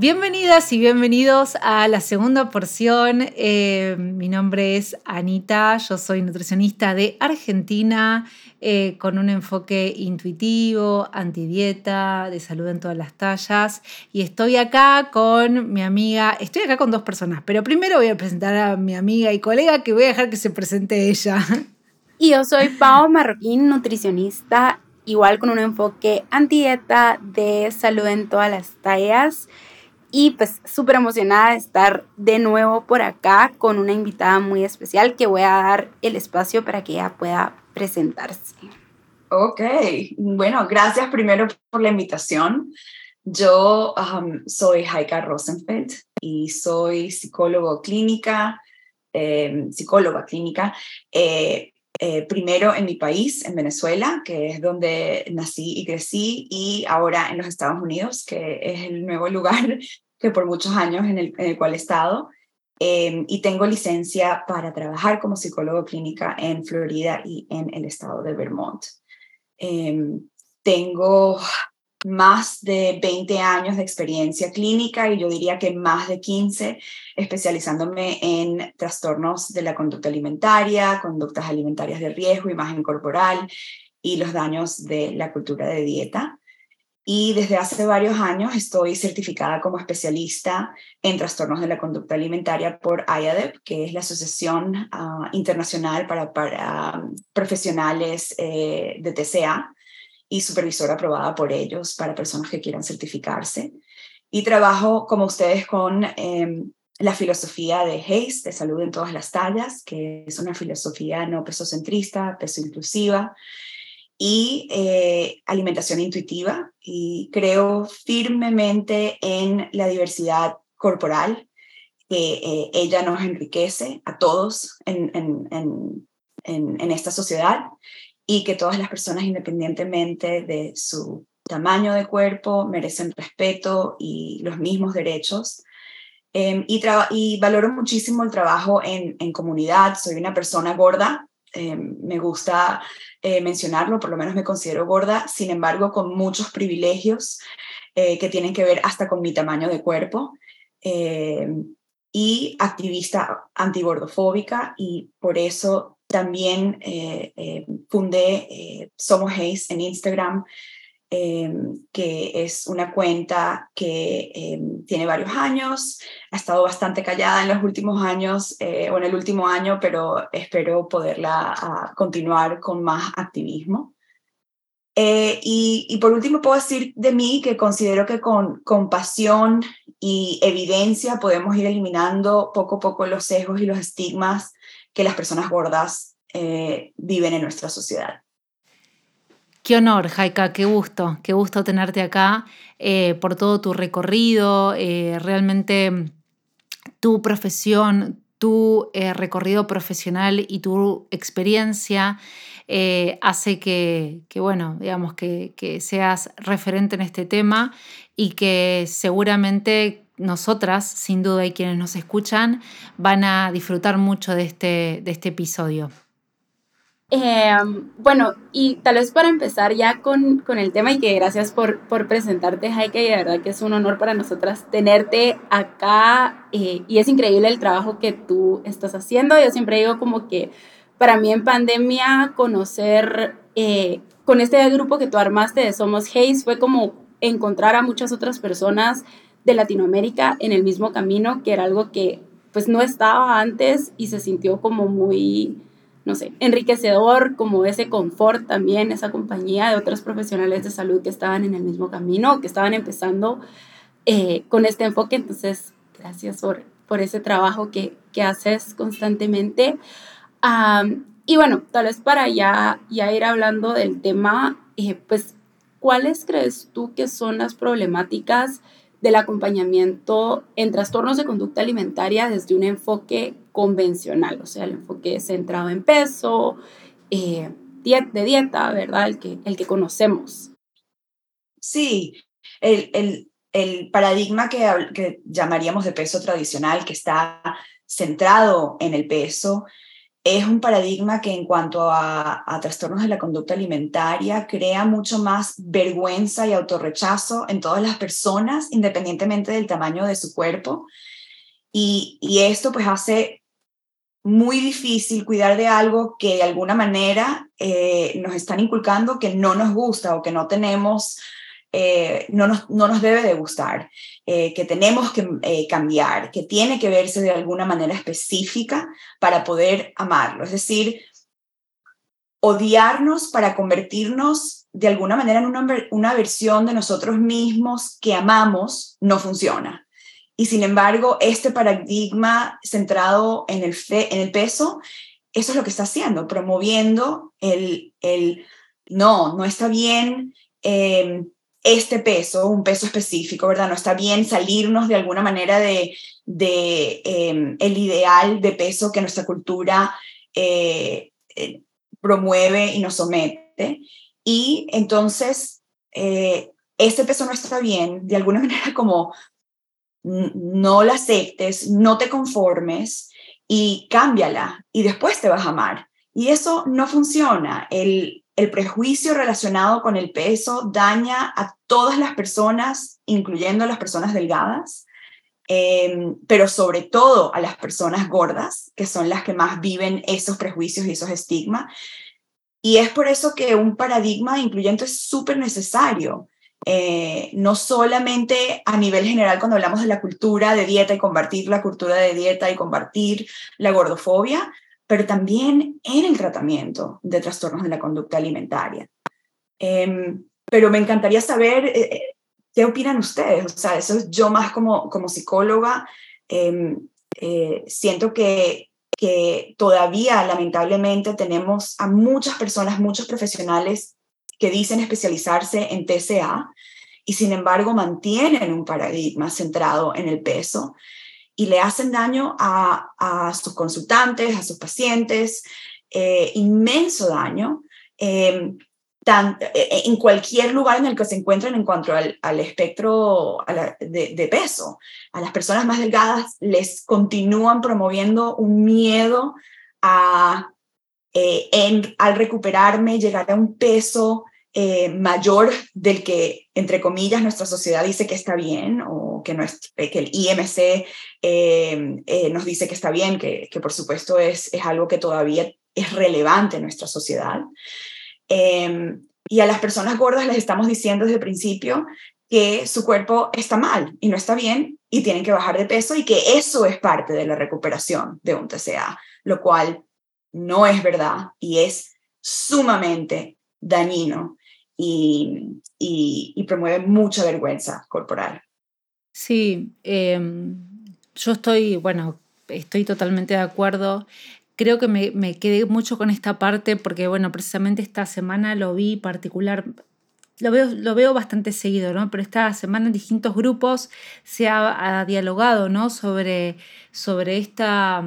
Bienvenidas y bienvenidos a la segunda porción. Eh, mi nombre es Anita, yo soy nutricionista de Argentina eh, con un enfoque intuitivo, antidieta, de salud en todas las tallas. Y estoy acá con mi amiga, estoy acá con dos personas, pero primero voy a presentar a mi amiga y colega que voy a dejar que se presente ella. Y yo soy Pau Marroquín, nutricionista, igual con un enfoque antidieta de salud en todas las tallas y pues súper emocionada de estar de nuevo por acá con una invitada muy especial que voy a dar el espacio para que ella pueda presentarse. Ok, bueno, gracias primero por la invitación. Yo soy Heika Rosenfeld y soy psicólogo clínica, em, psicóloga clínica. Eh, eh, primero en mi país, en Venezuela, que es donde nací y crecí, y ahora en los Estados Unidos, que es el nuevo lugar que por muchos años en el, en el cual he estado. Em, y tengo licencia para trabajar como psicólogo clínica en Florida y en el estado de Vermont. Em, tengo más de 20 años de experiencia clínica y yo diría que más de 15 especializándome en trastornos de la conducta alimentaria, conductas alimentarias de riesgo, imagen corporal y los daños de la cultura de dieta. Y desde hace varios años estoy certificada como especialista en trastornos de la conducta alimentaria por IADEP, que es la Asociación ah, Internacional para, para Profesionales eh, de TCA y supervisora aprobada por ellos para personas que quieran certificarse. Y trabajo, como ustedes, con em, la filosofía de Hayes, de salud en todas las tallas, que es una filosofía no pesocentrista, peso inclusiva, y eh, alimentación intuitiva. Y creo firmemente en la diversidad corporal, que eh, ella nos enriquece a todos en, en, en, en esta sociedad y que todas las personas, independientemente de su tamaño de cuerpo, merecen respeto y los mismos derechos. Em, y, y, valoro muchísimo el trabajo en, en comunidad. Soy una persona gorda, em, me gusta eh, mencionarlo, por lo menos me considero gorda, sin embargo, con muchos privilegios eh, que tienen que ver hasta con mi tamaño de cuerpo. Em, y activista antigordofóbica y por eso también eh, eh, fundé eh, Somos Hayes en Instagram, em, que es una cuenta que em, tiene varios años, ha estado bastante callada en los últimos años o en el último año, pero espero poderla ah, continuar con más activismo. y, y, por último puedo decir de mí que considero que con compasión y evidencia podemos ir eliminando poco a poco los sesgos y los estigmas que las personas gordas eh, viven en nuestra sociedad. Qué honor, Jaika, qué gusto, qué gusto tenerte acá eh, por todo tu recorrido, eh, realmente tu profesión, tu recorrido profesional y tu experiencia hace que, bueno, digamos, que seas referente en este tema y que seguramente nosotras, sin duda, y quienes nos escuchan, van a disfrutar mucho de este, de este episodio. Em, bueno, y tal vez para empezar ya con, con el tema y que gracias por, por presentarte, Heike, y de verdad que es un honor para nosotras tenerte acá eh, y es increíble el trabajo que tú estás haciendo. Yo siempre digo como que para mí en pandemia conocer eh, con este grupo que tú armaste de Somos Hayes fue como encontrar a muchas otras personas de Latinoamérica en el mismo camino, que era algo que pues no estaba antes y se sintió como muy, no sé, enriquecedor, como ese confort también, esa compañía de otros profesionales de salud que estaban en el mismo camino, que estaban empezando eh, con este enfoque. Entonces, gracias por, por ese trabajo que, que haces constantemente. y bueno, tal vez para ya, ya ir hablando del tema, eh, pues, ¿cuáles crees tú que son las problemáticas del acompañamiento en trastornos de conducta alimentaria desde un enfoque convencional, o sea, el enfoque centrado en peso, eh, de dieta, ¿verdad? El que, el que conocemos. Sí, el, el, paradigma que, que, llamaríamos de peso tradicional, que está centrado en el peso, es un paradigma que en cuanto a, trastornos de la conducta alimentaria crea mucho más vergüenza y autorrechazo en todas las personas, independientemente del tamaño de su cuerpo. Y, y esto pues hace muy difícil cuidar de algo que de alguna manera eh, nos están inculcando que no nos gusta o que no tenemos, eh, no, nos, no nos debe de gustar, eh, que tenemos que cambiar, que tiene que verse de alguna manera específica para poder amarlo. Es decir, odiarnos para convertirnos de alguna manera en una, una versión de nosotros mismos que amamos no funciona. Y sin embargo, este paradigma centrado en el, en el peso, eso es lo que está haciendo, promoviendo el, el no, no está bien este peso, un peso específico, ¿verdad? No está bien salirnos de alguna manera de, de em, el ideal de peso que nuestra cultura eh, eh, promueve y nos somete. Y entonces, eh, este peso no está bien, de alguna manera como no la aceptes, no te conformes y cámbiala y después te vas a amar. Y eso no funciona. El, el prejuicio relacionado con el peso daña a todas las personas, incluyendo a las personas delgadas, em, pero sobre todo a las personas gordas, que son las que más viven esos prejuicios y esos estigmas. Y es por eso que un paradigma incluyente es súper necesario. Eh, no solamente a nivel general cuando hablamos de la cultura de dieta y combatir la cultura de dieta y combatir la gordofobia, pero también en el tratamiento de trastornos de la conducta alimentaria. Em, pero me encantaría saber eh, eh, qué opinan ustedes. O sea, eso es yo más como, como psicóloga. Em, siento que, que todavía lamentablemente tenemos a muchas personas, muchos profesionales que dicen especializarse en TCA y sin embargo mantienen un paradigma centrado en el peso y le hacen daño a, sus consultantes, a sus pacientes, eh, inmenso daño. Em, eh, en cualquier lugar en el que se encuentren en cuanto al, espectro de, de, peso. A las personas más delgadas les continúan promoviendo un miedo a, eh, en, al recuperarme, llegar a un peso eh, mayor del que, entre comillas, nuestra sociedad dice que está bien o que, que el IMC eh, eh, nos dice que está bien, que, por supuesto es, es algo que todavía es relevante en nuestra sociedad. Em, y a las personas gordas les estamos diciendo desde el principio que su cuerpo está mal y no está bien y tienen que bajar de peso y que eso es parte de la recuperación de un TCA, lo cual no es verdad y es sumamente dañino y, promueve mucha vergüenza corporal. Sí, em, yo estoy, bueno, estoy totalmente de acuerdo. Creo que me, quedé mucho con esta parte porque, bueno, precisamente esta semana lo vi particular, lo veo, lo veo bastante seguido, ¿no? Pero esta semana en distintos grupos se ha, dialogado, ¿no? Sobre, sobre esta...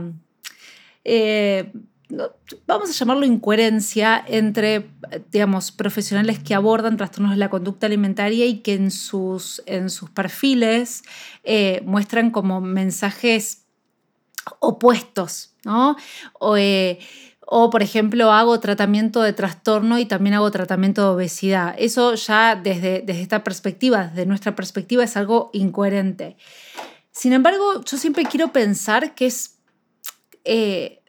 Eh, vamos a llamarlo incoherencia entre, digamos, profesionales que abordan trastornos de la conducta alimentaria y que en sus, en sus perfiles eh, muestran como mensajes opuestos, ¿no? Eh, o, por ejemplo, hago tratamiento de trastorno y también hago tratamiento de obesidad. Eso ya desde, desde esta perspectiva, desde nuestra perspectiva, es algo incoherente. Sin embargo, yo siempre quiero pensar que es... Eh,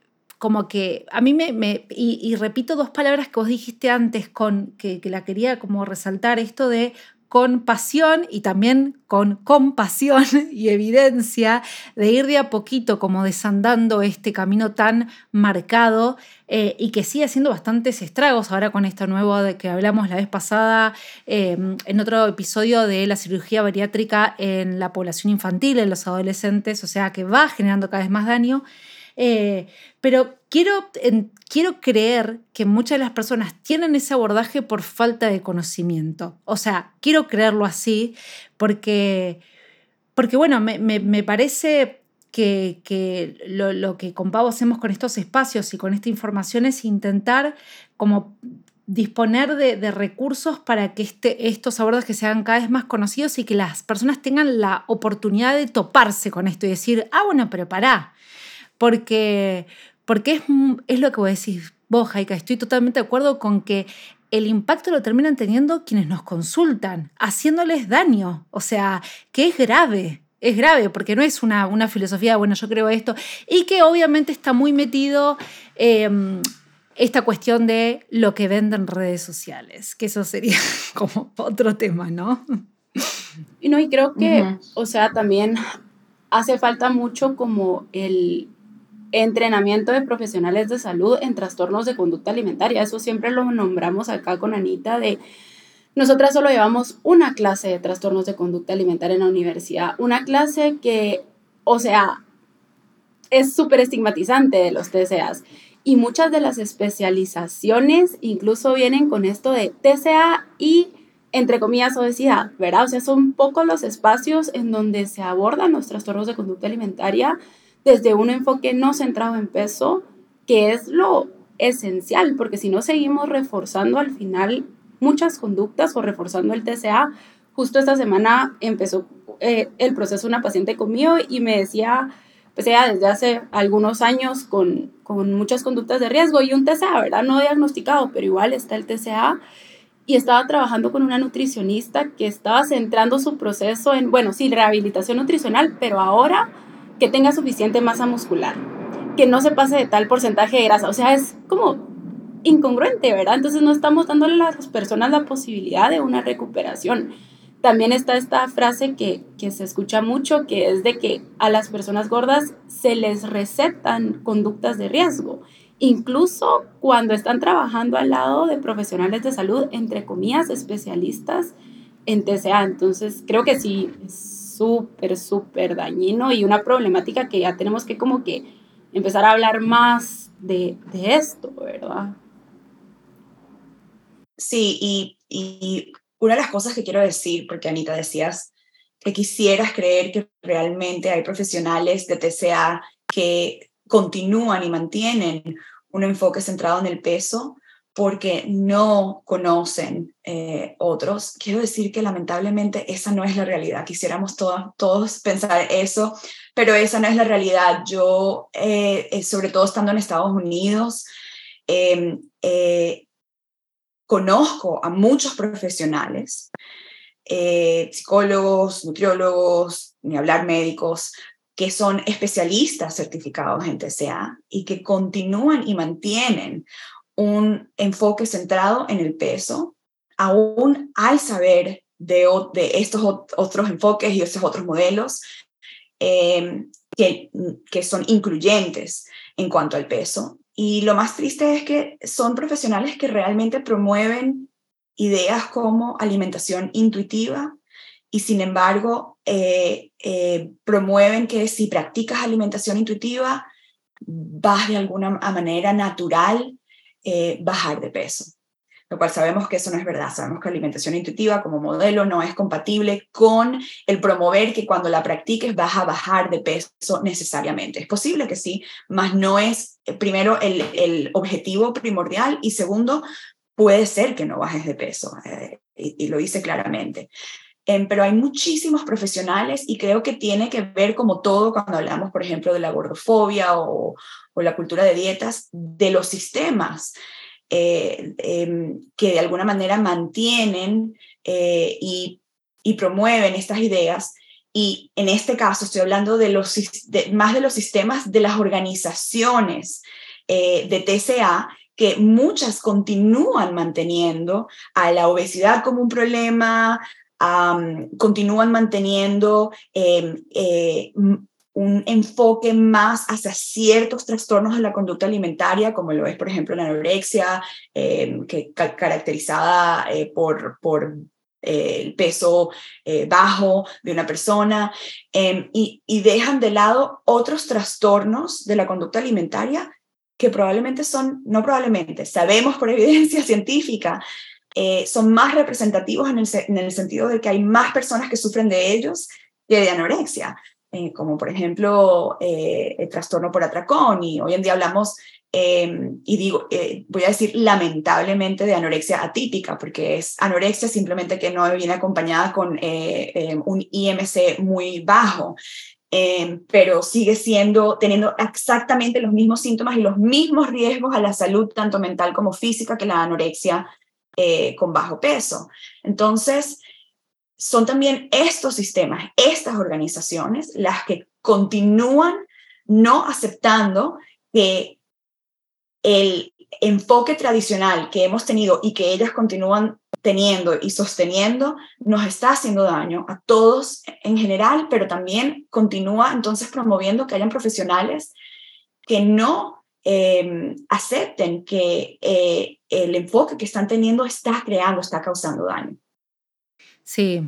como que a mí me, y, repito dos palabras que vos dijiste antes con que, la quería como resaltar esto de con pasión y también con compasión y evidencia de ir de a poquito como desandando este camino tan marcado eh, y que sigue haciendo bastantes estragos ahora con esto nuevo de que hablamos la vez pasada em, en otro episodio de la cirugía bariátrica en la población infantil, en los adolescentes, o sea que va generando cada vez más daño. Eh, pero quiero, quiero creer que muchas de las personas tienen ese abordaje por falta de conocimiento. O sea, quiero creerlo así porque porque bueno, me, me, parece que, que lo, lo, que con Pau hacemos con estos espacios y con esta información es intentar como disponer de, de recursos para que este, estos abordajes sean cada vez más conocidos y que las personas tengan la oportunidad de toparse con esto y decir, ah, bueno, pero pará, porque, porque es, es lo que vos decís vos, Jaika, estoy totalmente de acuerdo con que el impacto lo terminan teniendo quienes nos consultan, haciéndoles daño, o sea, que es grave. Es grave porque no es una, una filosofía, bueno, yo creo esto, y que obviamente está muy metido em, esta cuestión de lo que venden redes sociales, que eso sería como otro tema, ¿no? Y no, y creo que, o sea, también hace falta mucho como el entrenamiento de profesionales de salud en trastornos de conducta alimentaria. Eso siempre lo nombramos acá con Anita de... Nosotras solo llevamos una clase de trastornos de conducta alimentaria en la universidad, una clase que, o sea, es súper estigmatizante de los TCAs. Y muchas de las especializaciones incluso vienen con esto de TCA y, entre comillas, obesidad, ¿verdad? O sea, son pocos los espacios en donde se abordan los trastornos de conducta alimentaria desde un enfoque no centrado en peso, que es lo esencial, porque si no seguimos reforzando al final muchas conductas o reforzando el TCA, justo esta semana empezó eh, el proceso una paciente conmigo y me decía, pues ella desde hace algunos años con, con muchas conductas de riesgo y un TCA, ¿verdad? No diagnosticado, pero igual está el TCA. Y estaba trabajando con una nutricionista que estaba centrando su proceso en, bueno, sí, rehabilitación nutricional, pero ahora que tenga suficiente masa muscular, que no se pase de tal porcentaje de grasa. O sea, es como incongruente, ¿verdad? Entonces no estamos dándole a las personas la posibilidad de una recuperación. También está esta frase que, que se escucha mucho, que es de que a las personas gordas se les recetan conductas de riesgo, incluso cuando están trabajando al lado de profesionales de salud, entre comillas, especialistas en TCA. Entonces creo que sí, súper, súper dañino y una problemática que ya tenemos que como que empezar a hablar más de, de esto, ¿verdad? Sí, y, y una de las cosas que quiero decir, porque Anita decías que quisieras creer que realmente hay profesionales de TCA que continúan y mantienen un enfoque centrado en el peso, porque no conocen eh, otros. Quiero decir que lamentablemente esa no es la realidad. Quisiéramos todos, pensar eso, pero esa no es la realidad. Yo, eh, eh, sobre todo estando en Estados Unidos, em, conozco a muchos profesionales, psicólogos, nutriólogos, ni hablar médicos, que son especialistas certificados en TCA y que continúan y mantienen un enfoque centrado en el peso, aún hay saber de, de estos otros enfoques y estos otros modelos em, que, que son incluyentes en cuanto al peso. Y lo más triste es que son profesionales que realmente promueven ideas como alimentación intuitiva y sin embargo eh, eh, promueven que si practicas alimentación intuitiva vas de alguna manera natural eh, bajar de peso. Lo cual sabemos que eso no es verdad. Sabemos que la alimentación intuitiva como modelo no es compatible con el promover que cuando la practiques vas a bajar de peso necesariamente. Es posible que sí, mas no es, eh, primero, el, el objetivo primordial y segundo, puede ser que no bajes de peso. Eh, y, lo dice claramente. Em, pero hay muchísimos profesionales y creo que tiene que ver como todo cuando hablamos, por ejemplo, de la gordofobia o, o la cultura de dietas, de los sistemas eh, em, que de alguna manera mantienen eh, y, promueven estas ideas. Y en este caso estoy hablando de los, más de los sistemas de las organizaciones eh, de TCA que muchas continúan manteniendo a la obesidad como un problema, continúan manteniendo em, un enfoque más hacia ciertos trastornos de la conducta alimentaria, como lo es, por ejemplo, la anorexia, eh, que caracterizada eh, por, por eh, el peso bajo de una persona, em, y, y dejan de lado otros trastornos de la conducta alimentaria que probablemente son, no probablemente, sabemos por evidencia científica, son más representativos en el, en el sentido de que hay más personas que sufren de ellos que de anorexia, como por ejemplo el trastorno por atracón, y hoy en día hablamos Em, y digo, eh, voy a decir lamentablemente de anorexia atípica, porque es anorexia simplemente que no viene acompañada con eh, em, un IMC muy bajo, em, pero sigue siendo, teniendo exactamente los mismos síntomas y los mismos riesgos a la salud, tanto mental como física, que la anorexia eh, con bajo peso. Entonces, son también estos sistemas, estas organizaciones, las que continúan no aceptando que el enfoque tradicional que hemos tenido y que ellas continúan teniendo y sosteniendo nos está haciendo daño a todos en general, pero también continúa entonces promoviendo que hayan profesionales que no em, acepten que eh, el enfoque que están teniendo está creando, está causando daño. Sí,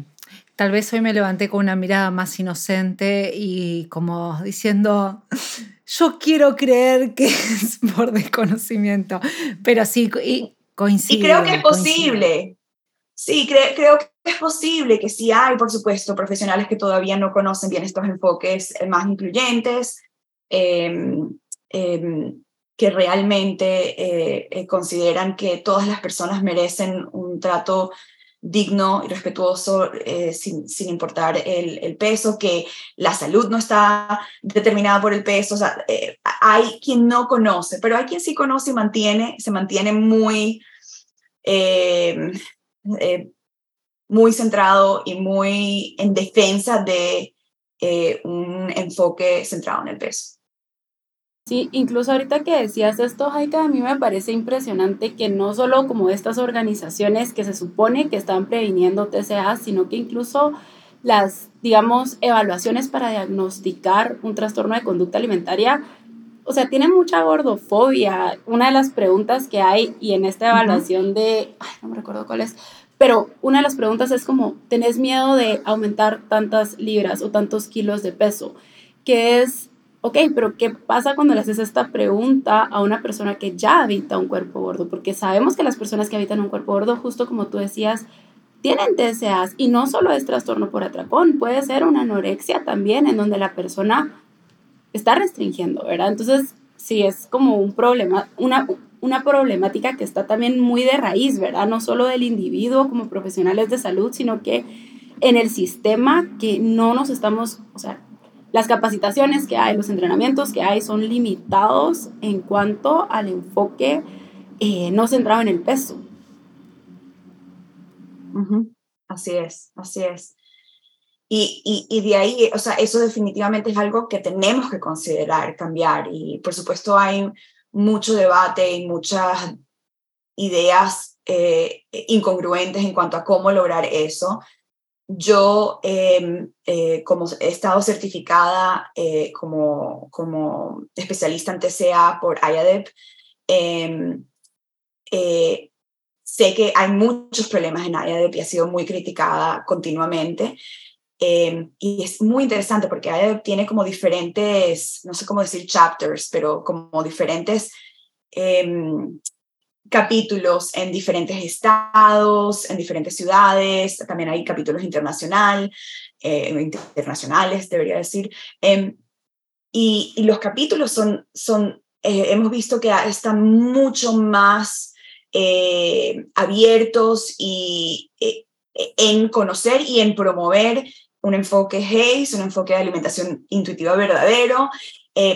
tal vez hoy me levanté con una mirada más inocente y como diciendo, yo quiero creer que es por desconocimiento, pero sí, y coincido. Y creo que es posible. Sí, creo que es posible que sí hay, por supuesto, profesionales que todavía no conocen bien estos enfoques eh, más incluyentes, em, em, que realmente eh, eh, consideran que todas las personas merecen un trato digno y respetuoso eh, sin, sin, importar el, el, peso, que la salud no está determinada por el peso. Eh, hay quien no conoce, pero hay quien sí conoce y mantiene, se mantiene muy, eh, muy centrado y muy en defensa de un enfoque centrado en el peso. Sí, incluso ahorita que decías esto, Jaika, a mí me parece impresionante que no solo como estas organizaciones que se supone que están previniendo TCA, sino que incluso las, digamos, evaluaciones para diagnosticar un trastorno de conducta alimentaria, o sea, tienen mucha gordofobia. Una de las preguntas que hay, y en esta evaluación de, ay, no me recuerdo cuál es, pero una de las preguntas es como, ¿tenés miedo de aumentar tantas libras o tantos kilos de peso? Que es ok, pero ¿qué pasa cuando le haces esta pregunta a una persona que ya habita un cuerpo gordo? Porque sabemos que las personas que habitan un cuerpo gordo, justo como tú decías, tienen TCAs y no solo es trastorno por atracón, puede ser una anorexia también en donde la persona está restringiendo, ¿verdad? Entonces, sí, es como un problema, una, una problemática que está también muy de raíz, ¿verdad? No solo del individuo como profesionales de salud, sino que en el sistema que no nos estamos, o sea, las capacitaciones que hay, los entrenamientos que hay son limitados en cuanto al enfoque eh, no centrado en el peso. Así es, así es. Y, y, de ahí, o sea, eso definitivamente es algo que tenemos que considerar, cambiar. Y por supuesto hay mucho debate y muchas ideas eh, incongruentes en cuanto a cómo lograr eso. Yo, em, eh, como he estado certificada eh, como, como especialista en TCA por IADEP, em, eh, sé que hay muchos problemas en IADEP y ha sido muy criticada continuamente. Em, y es muy interesante porque IADEP tiene como diferentes, no sé cómo decir chapters, pero como diferentes capítulos en diferentes estados, en diferentes ciudades, también hay capítulos internacional, eh, internacionales, debería decir. Em, y, los capítulos son, son eh, hemos visto que están mucho más eh, abiertos y en conocer y en promover un enfoque HACE, un enfoque de alimentación intuitiva verdadero,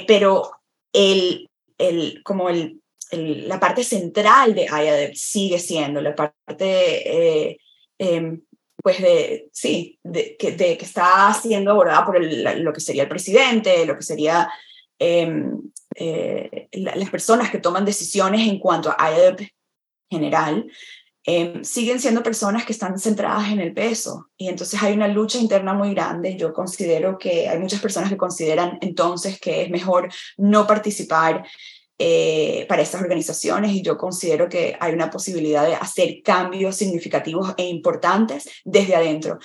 pero el, el, como el la parte central de IADEP sigue siendo la parte, eh, em, pues de, sí, de, que, de, que está siendo abordada por lo que sería el presidente, lo que sería em, eh, las personas que toman decisiones en cuanto a IADEP general, em, siguen siendo personas que están centradas en el peso. Y entonces hay una lucha interna muy grande. Yo considero que hay muchas personas que consideran entonces que es mejor no participar eh, para estas organizaciones y yo considero que hay una posibilidad de hacer cambios significativos e importantes desde adentro.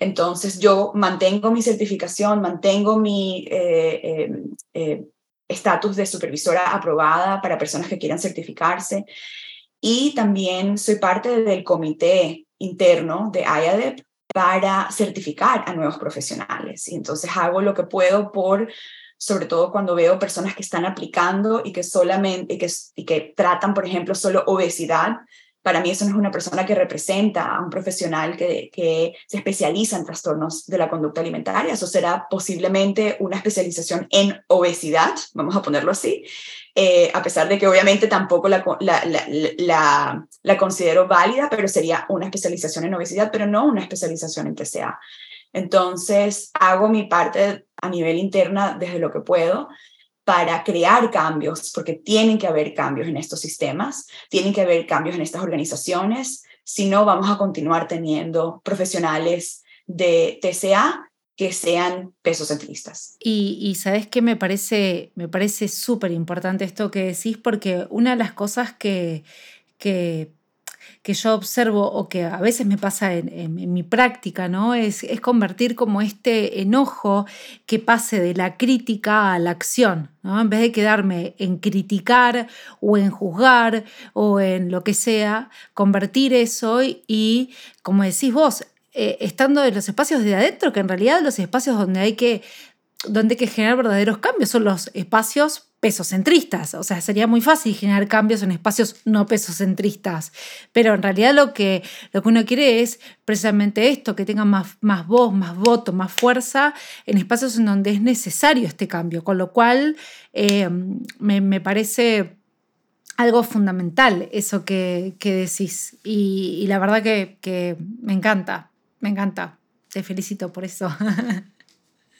Entonces yo mantengo mi certificación, mantengo mi eh, eh, estatus de supervisora aprobada para personas que quieran certificarse y también soy parte del comité interno de IADEP para certificar a nuevos profesionales. Y entonces hago lo que puedo por, sobre todo cuando veo personas que están aplicando y que solamente, y que, y que tratan, por ejemplo, solo obesidad, para mí eso no es una persona que representa a un profesional que, que, se especializa en trastornos de la conducta alimentaria. Eso será posiblemente una especialización en obesidad, vamos a ponerlo así, eh, a pesar de que obviamente tampoco la, la, la, la, considero válida, pero sería una especialización en obesidad, pero no una especialización en TCA. Entonces, hago mi parte a nivel interna desde lo que puedo para crear cambios, porque tienen que haber cambios en estos sistemas, tienen que haber cambios en estas organizaciones, si no vamos a continuar teniendo profesionales de TCA que sean pesocentristas. Y, y sabes que me parece me parece súper importante esto que decís, porque una de las cosas que, que que yo observo o que a veces me pasa en, mi práctica, ¿no? Es, es, convertir como este enojo que pase de la crítica a la acción, ¿no? En vez de quedarme en criticar o en juzgar o en lo que sea, convertir eso y, como decís vos, eh, estando en los espacios de adentro, que en realidad los espacios donde hay que donde hay que generar verdaderos cambios son los espacios pesocentristas. O sea, sería muy fácil generar cambios en espacios no pesocentristas. Pero en realidad lo que, lo que uno quiere es precisamente esto, que tenga más, más voz, más voto, más fuerza en espacios en donde es necesario este cambio. Con lo cual, eh, me, parece algo fundamental eso que, decís. Y, la verdad que, que me encanta, me encanta. Te felicito por eso.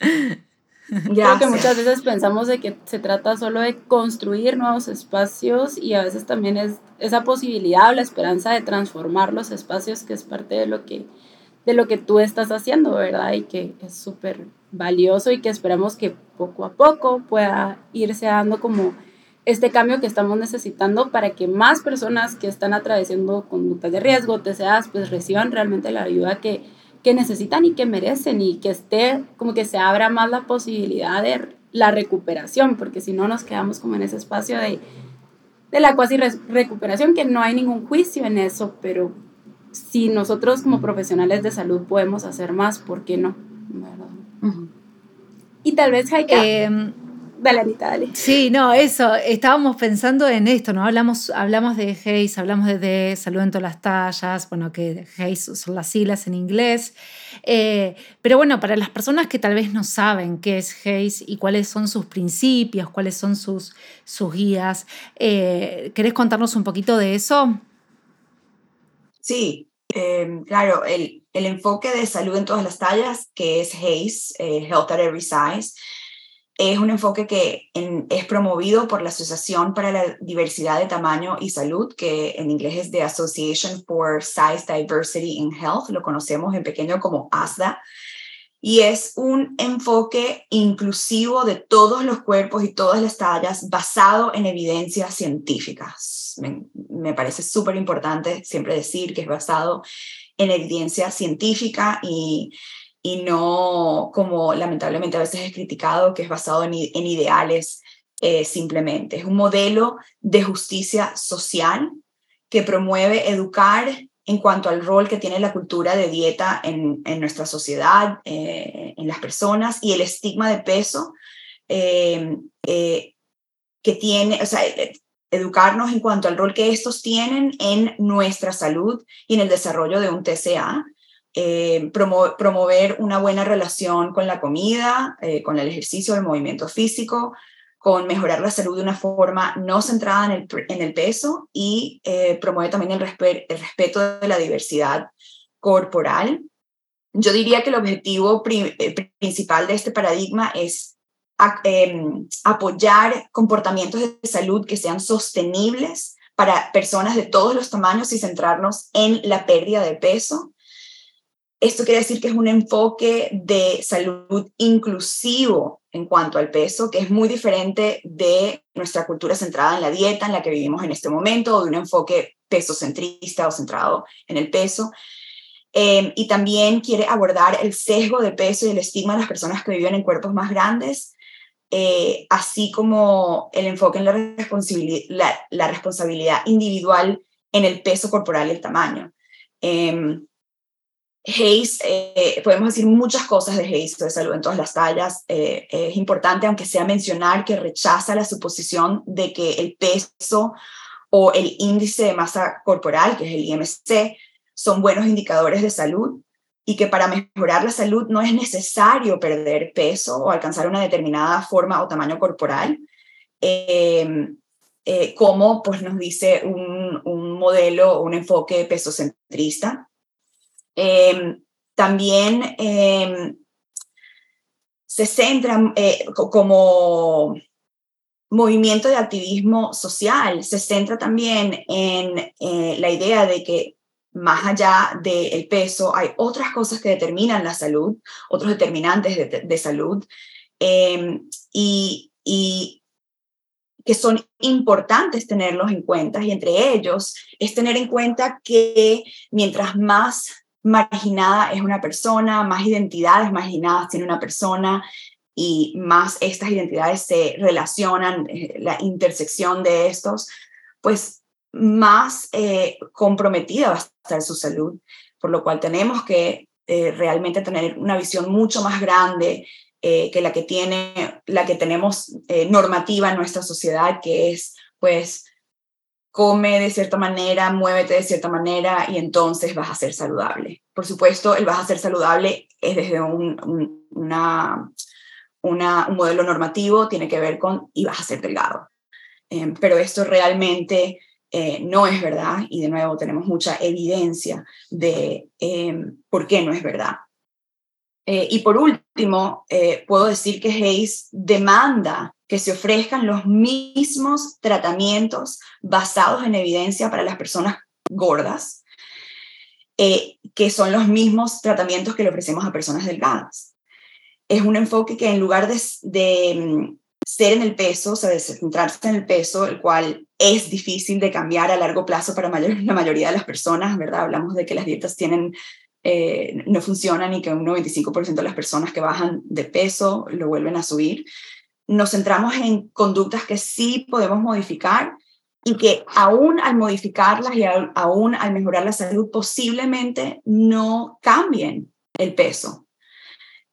Creo que muchas veces pensamos de que se trata solo de construir nuevos espacios y a veces también es esa posibilidad o la esperanza de transformar los espacios que es parte de lo que, de lo que tú estás haciendo, ¿verdad? Y que es súper valioso y que esperamos que poco a poco pueda irse dando como este cambio que estamos necesitando para que más personas que están atravesando conductas de riesgo, TCAs, pues reciban realmente la ayuda que que necesitan y que merecen y que esté como que se abra más la posibilidad de la recuperación, porque si no nos quedamos como en ese espacio de, de la cuasi recuperación, que no hay ningún juicio en eso, pero si nosotros como profesionales de salud podemos hacer más, ¿por qué no? Y tal vez hay que... Dale, Anita, dale. Sí, no, eso, estábamos pensando en esto, ¿no? Hablamos, hablamos de Hayes, hablamos de, salud en todas las tallas, bueno, que Hayes son las siglas en inglés. Eh, pero bueno, para las personas que tal vez no saben qué es Hayes y cuáles son sus principios, cuáles son sus, sus guías, eh, ¿querés contarnos un poquito de eso? Sí, em, claro, el, el, enfoque de salud en todas las tallas, que es Hayes, eh, Health at Every Size, es un enfoque que es promovido por la Asociación para la Diversidad de Tamaño y Salud, que en inglés es The Association for Size Diversity in Health, lo conocemos en pequeño como ASDA, y es un enfoque inclusivo de todos los cuerpos y todas las tallas basado en evidencias científicas. Me, parece súper importante siempre decir que es basado en evidencia científica y y no como lamentablemente a veces es criticado, que es basado en, ideales eh, simplemente. Es un modelo de justicia social que promueve educar en cuanto al rol que tiene la cultura de dieta en, nuestra sociedad, eh, en las personas y el estigma de peso eh, que tiene, o sea, educarnos en cuanto al rol que estos tienen en nuestra salud y en el desarrollo de un TCA eh, promover una buena relación con la comida, eh, con el ejercicio, el movimiento físico, con mejorar la salud de una forma no centrada en el, peso y eh, promueve también el, respeto de la diversidad corporal. Yo diría que el objetivo principal de este paradigma es em, apoyar comportamientos de salud que sean sostenibles para personas de todos los tamaños y centrarnos en la pérdida de peso esto quiere decir que es un enfoque de salud inclusivo en cuanto al peso, que es muy diferente de nuestra cultura centrada en la dieta en la que vivimos en este momento, o de un enfoque pesocentrista o centrado en el peso. Em, y también quiere abordar el sesgo de peso y el estigma de las personas que viven en cuerpos más grandes, eh, así como el enfoque en la responsabilidad, la, responsabilidad individual en el peso corporal y el tamaño. Em, Hayes, eh, podemos decir muchas cosas de Hayes de salud en todas las tallas. Eh, es importante, aunque sea mencionar, que rechaza la suposición de que el peso o el índice de masa corporal, que es el IMC, son buenos indicadores de salud y que para mejorar la salud no es necesario perder peso o alcanzar una determinada forma o tamaño corporal, eh, como pues, nos dice un, un modelo un enfoque pesocentrista. Em, también em, se centra eh, como movimiento de activismo social, se centra también en eh, la idea de que más allá del peso hay otras cosas que determinan la salud, otros determinantes de, salud, em, y, y que son importantes tenerlos en cuenta y entre ellos es tener en cuenta que mientras más marginada es una persona, más identidades marginadas tiene una persona y más estas identidades se relacionan, eh, la intersección de estos, pues más eh, comprometida va a estar su salud, por lo cual tenemos que eh, realmente tener una visión mucho más grande que la que tiene, la que tenemos normativa en nuestra sociedad, que es pues come de cierta manera, muévete de cierta manera y entonces vas a ser saludable. Por supuesto, el vas a ser saludable es desde un, una, una, un modelo normativo, tiene que ver con y vas a ser delgado. Eh, pero esto realmente eh, no es verdad y de nuevo tenemos mucha evidencia de eh, por qué no es verdad. Y por último, puedo decir que Hayes demanda que se ofrezcan los mismos tratamientos basados en evidencia para las personas gordas, eh, que son los mismos tratamientos que le ofrecemos a personas delgadas. Es un enfoque que en lugar de, mm, ser en el peso, o sea, de centrarse en el peso, el cual es difícil de cambiar a largo plazo para la mayoría de las personas, ¿verdad? Hablamos de que las dietas tienen, eh, no funcionan y que un 95% de las personas que bajan de peso lo vuelven a subir nos centramos en conductas que sí podemos modificar y que aún al modificarlas y aún al mejorar la salud posiblemente no cambien el peso.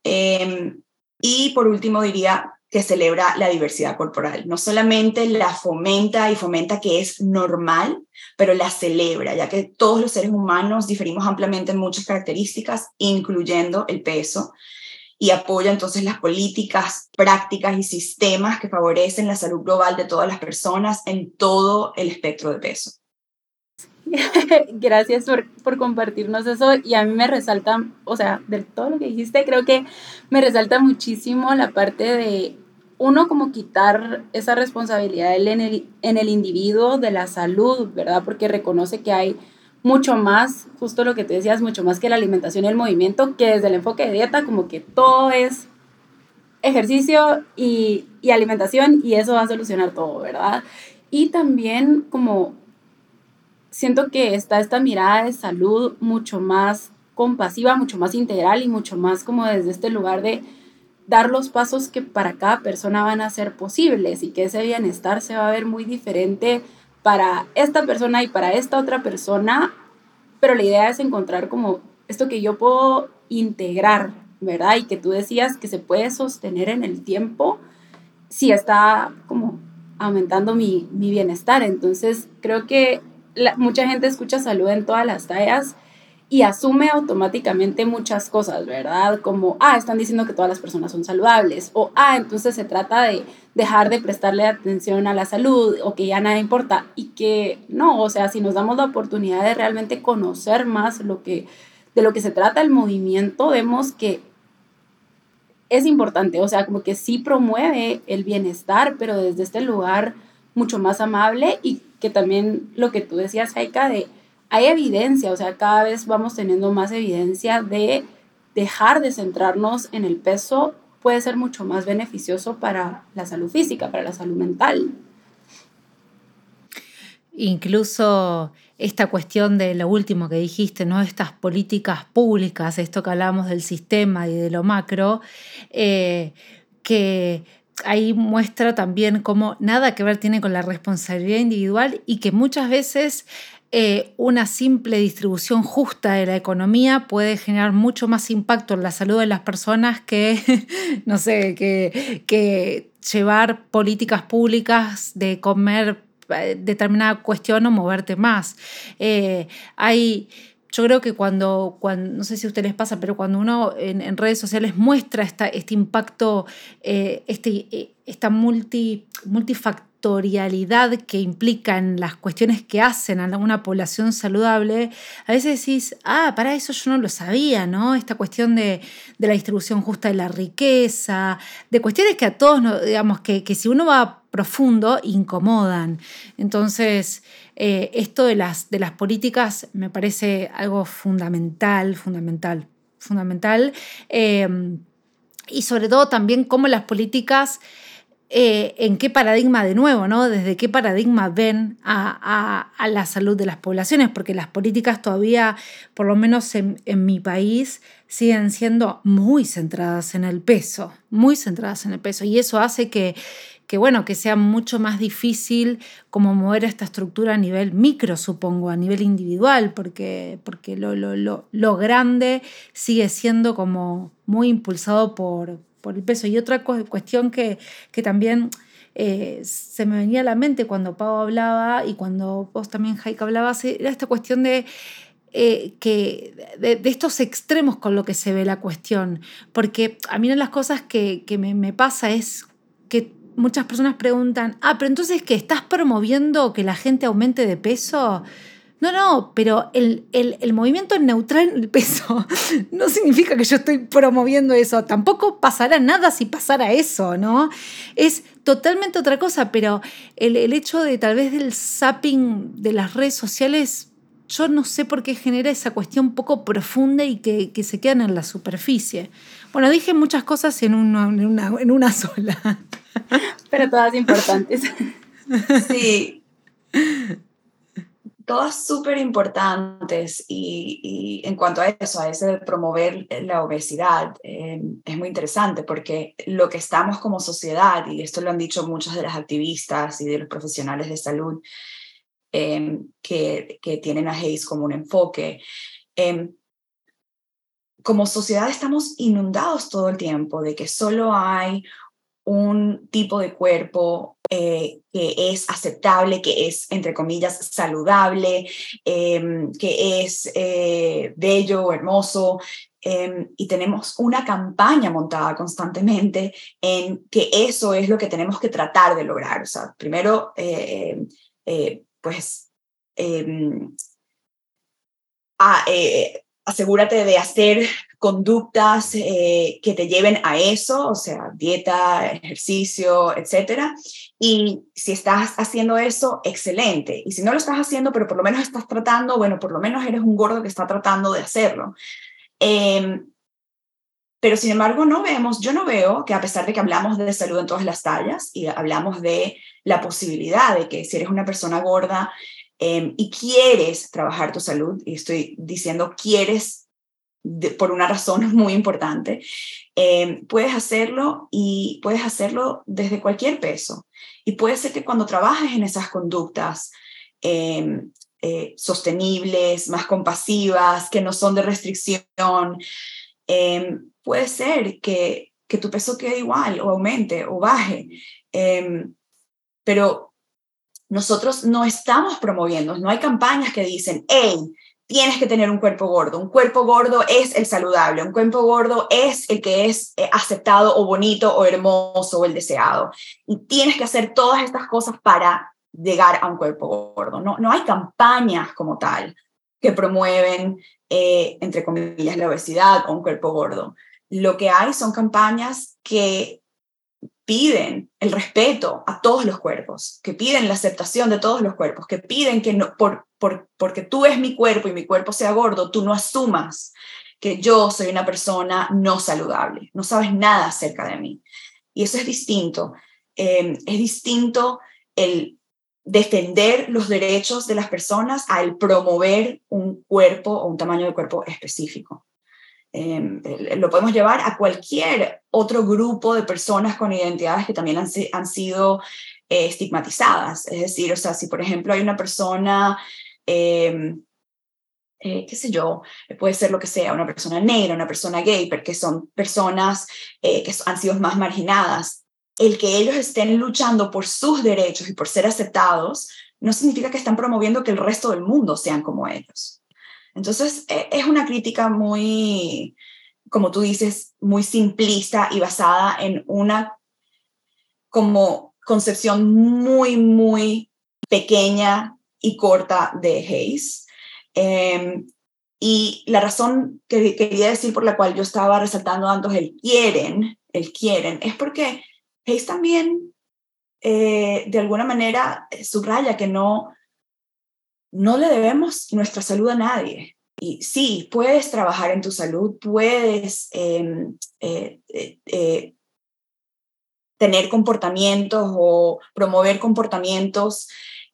Em, y por último diría que celebra la diversidad corporal. No solamente la fomenta y fomenta que es normal, pero la celebra, ya que todos los seres humanos diferimos ampliamente en muchas características, incluyendo el peso y apoya entonces las políticas, prácticas y sistemas que favorecen la salud global de todas las personas en todo el espectro de peso. Gracias por, por, compartirnos eso y a mí me resalta, o sea, de todo lo que dijiste, creo que me resalta muchísimo la parte de uno como quitar esa responsabilidad en el, en el individuo de la salud, ¿verdad? Porque reconoce que hay mucho más, justo lo que te decías, mucho más que la alimentación y el movimiento, que desde el enfoque de dieta, como que todo es ejercicio y, y alimentación y eso va a solucionar todo, ¿verdad? Y también como siento que está esta mirada de salud mucho más compasiva, mucho más integral y mucho más como desde este lugar de dar los pasos que para cada persona van a ser posibles y que ese bienestar se va a ver muy diferente para esta persona y para esta otra persona, pero la idea es encontrar como esto que yo puedo integrar, ¿verdad? Y que tú decías que se puede sostener en el tiempo si está como aumentando mi, bienestar. Entonces, creo que mucha gente escucha salud en todas las tallas y asume automáticamente muchas cosas, ¿verdad? Como, ah, están diciendo que todas las personas son saludables, o, ah, entonces se trata de dejar de prestarle atención a la salud, o que ya nada importa, y que no, o sea, si nos damos la oportunidad de realmente conocer más lo que, de lo que se trata el movimiento, vemos que es importante, o sea, como que sí promueve el bienestar, pero desde este lugar mucho más amable y que también lo que tú decías, Jaika, de hay evidencia, o sea, cada vez vamos teniendo más evidencia de dejar de centrarnos en el peso puede ser mucho más beneficioso para la salud física, para la salud mental. Incluso esta cuestión de lo último que dijiste, ¿no? Estas políticas públicas, esto que hablamos del sistema y de lo macro, eh, que ahí muestra también cómo nada que ver tiene con la responsabilidad individual y que muchas veces eh, una simple distribución justa de la economía puede generar mucho más impacto en la salud de las personas que, no sé, que, que llevar políticas públicas de comer eh, determinada cuestión o moverte más. Eh, hay yo creo que cuando, cuando, no sé si a ustedes les pasa, pero cuando uno en, redes sociales muestra esta, este impacto, eh, este, esta multi, multifactor, que implica en las cuestiones que hacen a una población saludable, a veces decís, ah, para eso yo no lo sabía, ¿no? Esta cuestión de, la distribución justa de la riqueza, de cuestiones que a todos, digamos, que, si uno va profundo, incomodan. Entonces, eh, esto de las, de las políticas me parece algo fundamental, fundamental, fundamental. Eh, y sobre todo también cómo las políticas eh, en qué paradigma de nuevo, ¿no? Desde qué paradigma ven a, la salud de las poblaciones, porque las políticas todavía, por lo menos en, mi país, siguen siendo muy centradas en el peso, muy centradas en el peso. Y eso hace que, que bueno, que sea mucho más difícil como mover esta estructura a nivel micro, supongo, a nivel individual, porque, porque lo, lo, lo grande sigue siendo como muy impulsado por, por el peso. Y otra cuestión que, también eh, se me venía a la mente cuando Pau hablaba y cuando vos también, Jaika, hablabas, era esta cuestión de... Eh, que de, estos extremos con lo que se ve la cuestión. Porque a mí una de las cosas que, me, me, pasa es que muchas personas preguntan, ah, pero entonces que estás promoviendo que la gente aumente de peso. No, no, pero el, movimiento neutral en el peso no significa que yo estoy promoviendo eso. Tampoco pasará nada si pasara eso, ¿no? Es totalmente otra cosa, pero el, hecho de tal vez del zapping de las redes sociales, yo no sé por qué genera esa cuestión poco profunda y que, se quedan en la superficie. Bueno, dije muchas cosas en en una, en una sola. Pero todas importantes. Sí todas súper importantes y, en cuanto a eso, a ese de promover la obesidad, eh, es muy interesante porque lo que estamos como sociedad, y esto lo han dicho muchos de las activistas y de los profesionales de salud eh, que, que, tienen a Hayes como un enfoque, eh, como sociedad estamos inundados todo el tiempo de que solo hay un tipo de cuerpo eh, que es aceptable, que es, entre comillas, saludable, em, que es eh, bello, hermoso. Em, y tenemos una campaña montada constantemente en que eso es lo que tenemos que tratar de lograr. O sea, primero, eh, pues, em, a, asegúrate de hacer conductas eh, que te lleven a eso, o sea, dieta, ejercicio, etcétera. Y si estás haciendo eso, excelente. Y si no lo estás haciendo, pero por lo menos estás tratando, bueno, por lo menos eres un gordo que está tratando de hacerlo. Em, pero sin embargo, no vemos, yo no veo que a pesar de que hablamos de salud en todas las tallas y hablamos de la posibilidad de que si eres una persona gorda em, y quieres trabajar tu salud, y estoy diciendo quieres por una razón muy importante, eh, puedes hacerlo y puedes hacerlo desde cualquier peso. Y puede ser que cuando trabajes en esas conductas eh, eh, sostenibles, más compasivas, que no son de restricción, puede ser que, que tu peso quede igual o aumente o baje. pero nosotros no estamos promoviendo, no hay campañas que dicen, hey, tienes que tener un cuerpo gordo. Un cuerpo gordo es el saludable, un cuerpo gordo es el que es eh, aceptado o bonito o hermoso o el deseado. Y tienes que hacer todas estas cosas para llegar a un cuerpo gordo. No, no hay campañas como tal que promueven, eh, entre comillas, la obesidad o un cuerpo gordo. Lo que hay son campañas que piden el respeto a todos los cuerpos, que piden la aceptación de todos los cuerpos, que piden que no, por, por, porque tú es mi cuerpo y mi cuerpo sea gordo, tú no asumas que yo soy una persona no saludable, no sabes nada acerca de mí. Y eso es distinto. Em, es distinto el defender los derechos de las personas al promover un cuerpo o un tamaño de cuerpo específico. Em, lo podemos llevar a cualquier otro grupo de personas con identidades que también han, sido eh, estigmatizadas. Es decir, o sea, si por ejemplo hay una persona em, eh, qué sé yo, puede ser lo que sea, una persona negra, una persona gay, porque son personas eh, que han sido más marginadas. El que ellos estén luchando por sus derechos y por ser aceptados no significa que están promoviendo que el resto del mundo sean como ellos. Entonces, e, es una crítica muy, como tú dices, muy simplista y basada en una como concepción muy, muy pequeña y corta de Hayes. Em, y la razón que quería decir por la cual yo estaba resaltando antes el quieren, el quieren, es porque Hayes también eh, de alguna manera subraya que no, no le debemos nuestra salud a nadie. Y sí, puedes trabajar en tu salud, puedes em, eh, eh, tener comportamientos o promover comportamientos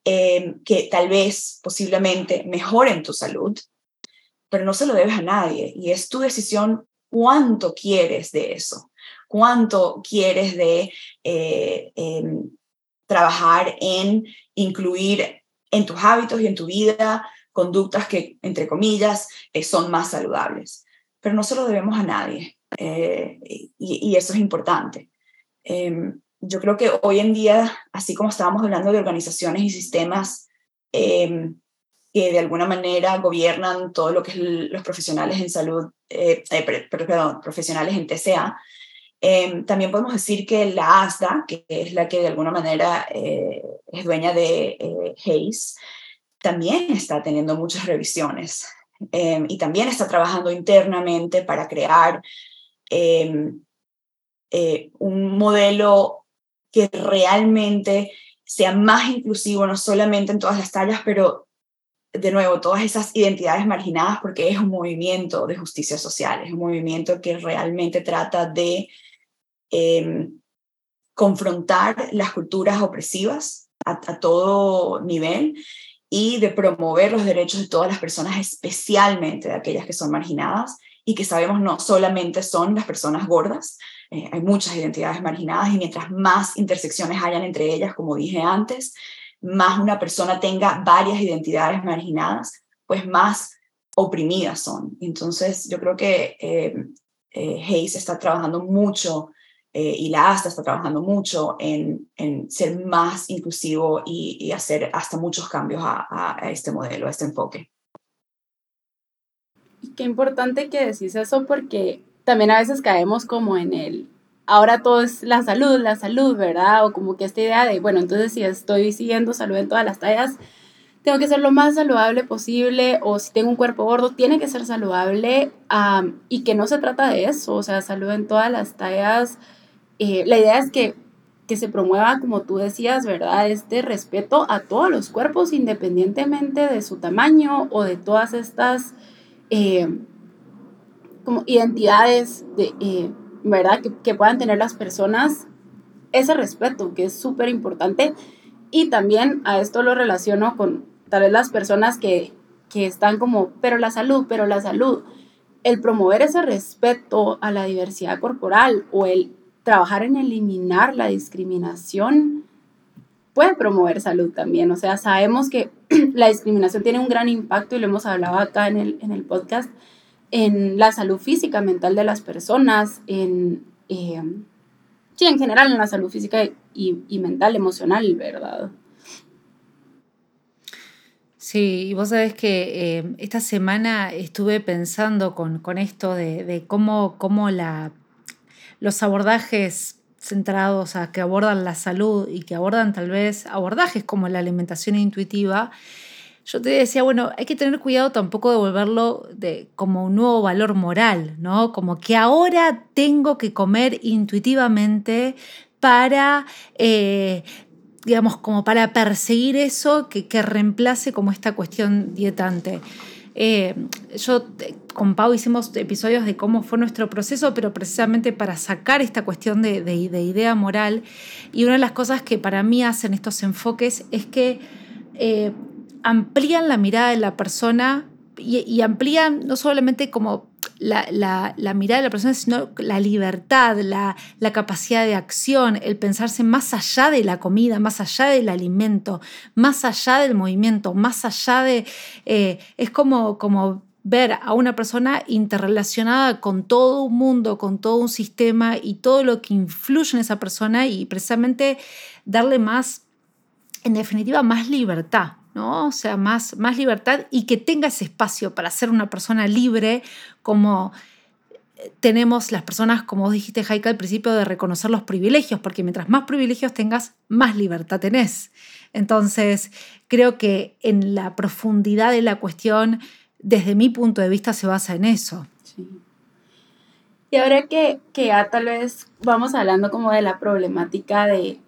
em, que tal vez posiblemente mejoren tu salud, pero no se lo debes a nadie y es tu decisión cuánto quieres de eso, cuánto quieres de em, trabajar en incluir en tus hábitos y en tu vida conductas que, entre comillas, eh, son más saludables. Pero no se lo debemos a nadie eh, y, eso es importante. Em, yo creo que hoy en día, así como estábamos hablando de organizaciones y sistemas em, que de alguna manera gobiernan todo lo que es los profesionales en salud, eh, perdón, profesionales en TCA, Em, también podemos decir que la ASDA, que es la que de alguna manera eh, es dueña de eh, Hayes, también está teniendo muchas revisiones. Em, y también está trabajando internamente para crear em, eh, un modelo que realmente sea más inclusivo, no solamente en todas las tallas, pero de nuevo, todas esas identidades marginadas, porque es un movimiento de justicia social, es un movimiento que realmente trata de Em, confrontar las culturas opresivas a, todo nivel y de promover los derechos de todas las personas, especialmente de aquellas que son marginadas y que sabemos no solamente son las personas gordas, eh, hay muchas identidades marginadas y mientras más intersecciones hayan entre ellas, como dije antes, más una persona tenga varias identidades marginadas, pues más oprimidas son. Entonces, yo creo que eh, eh, Hayes está trabajando mucho eh, y la ASTA está trabajando mucho en, en ser más inclusivo y, hacer hasta muchos cambios a, a, este modelo, a este enfoque. Y qué importante que decís eso porque también a veces caemos como en el, ahora todo es la salud, la salud, ¿verdad? O como que esta idea de, bueno, entonces si estoy siguiendo salud en todas las tallas, tengo que ser lo más saludable posible o si tengo un cuerpo gordo, tiene que ser saludable y que no se trata de eso, o sea, salud en todas las tallas eh, la idea es que, que se promueva, como tú decías, ¿verdad? Este respeto a todos los cuerpos, independientemente de su tamaño o de todas estas eh, como identidades, de, eh, ¿verdad? Que, que, puedan tener las personas. Ese respeto, que es súper importante. Y también a esto lo relaciono con tal vez las personas que, que están como, pero la salud, pero la salud. El promover ese respeto a la diversidad corporal o el trabajar en eliminar la discriminación puede promover salud también. O sea, sabemos que la discriminación tiene un gran impacto y lo hemos hablado acá en el, en el podcast, en la salud física, mental de las personas, en, eh, sí, en general en la salud física y, y mental, emocional, ¿verdad? Sí, y vos sabés que eh, esta semana estuve pensando con, con esto de, de cómo, cómo la los abordajes centrados a que abordan la salud y que abordan tal vez abordajes como la alimentación intuitiva, yo te decía, bueno, hay que tener cuidado tampoco de volverlo de, como un nuevo valor moral, ¿no? Como que ahora tengo que comer intuitivamente para, eh, digamos, como para perseguir eso que, que reemplace como esta cuestión dietante. Eh, yo con Pau hicimos episodios de cómo fue nuestro proceso, pero precisamente para sacar esta cuestión de, idea moral. Y una de las cosas que para mí hacen estos enfoques es que eh, amplían la mirada de la persona y, amplían no solamente como la, la, mirada de la persona, sino la libertad, la, la, capacidad de acción, el pensarse más allá de la comida, más allá del alimento, más allá del movimiento, más allá de... Eh, es como, como ver a una persona interrelacionada con todo un mundo, con todo un sistema y todo lo que influye en esa persona y precisamente darle más, en definitiva, más libertad, ¿no? O sea, más, más libertad y que tenga ese espacio para ser una persona libre como eh, tenemos las personas, como vos dijiste, Jaika, al principio, de reconocer los privilegios, porque mientras más privilegios tengas, más libertad tenés. Entonces, creo que en la profundidad de la cuestión desde mi punto de vista se basa en eso. Y ahora que, que ya tal vez vamos hablando como de la problemática de,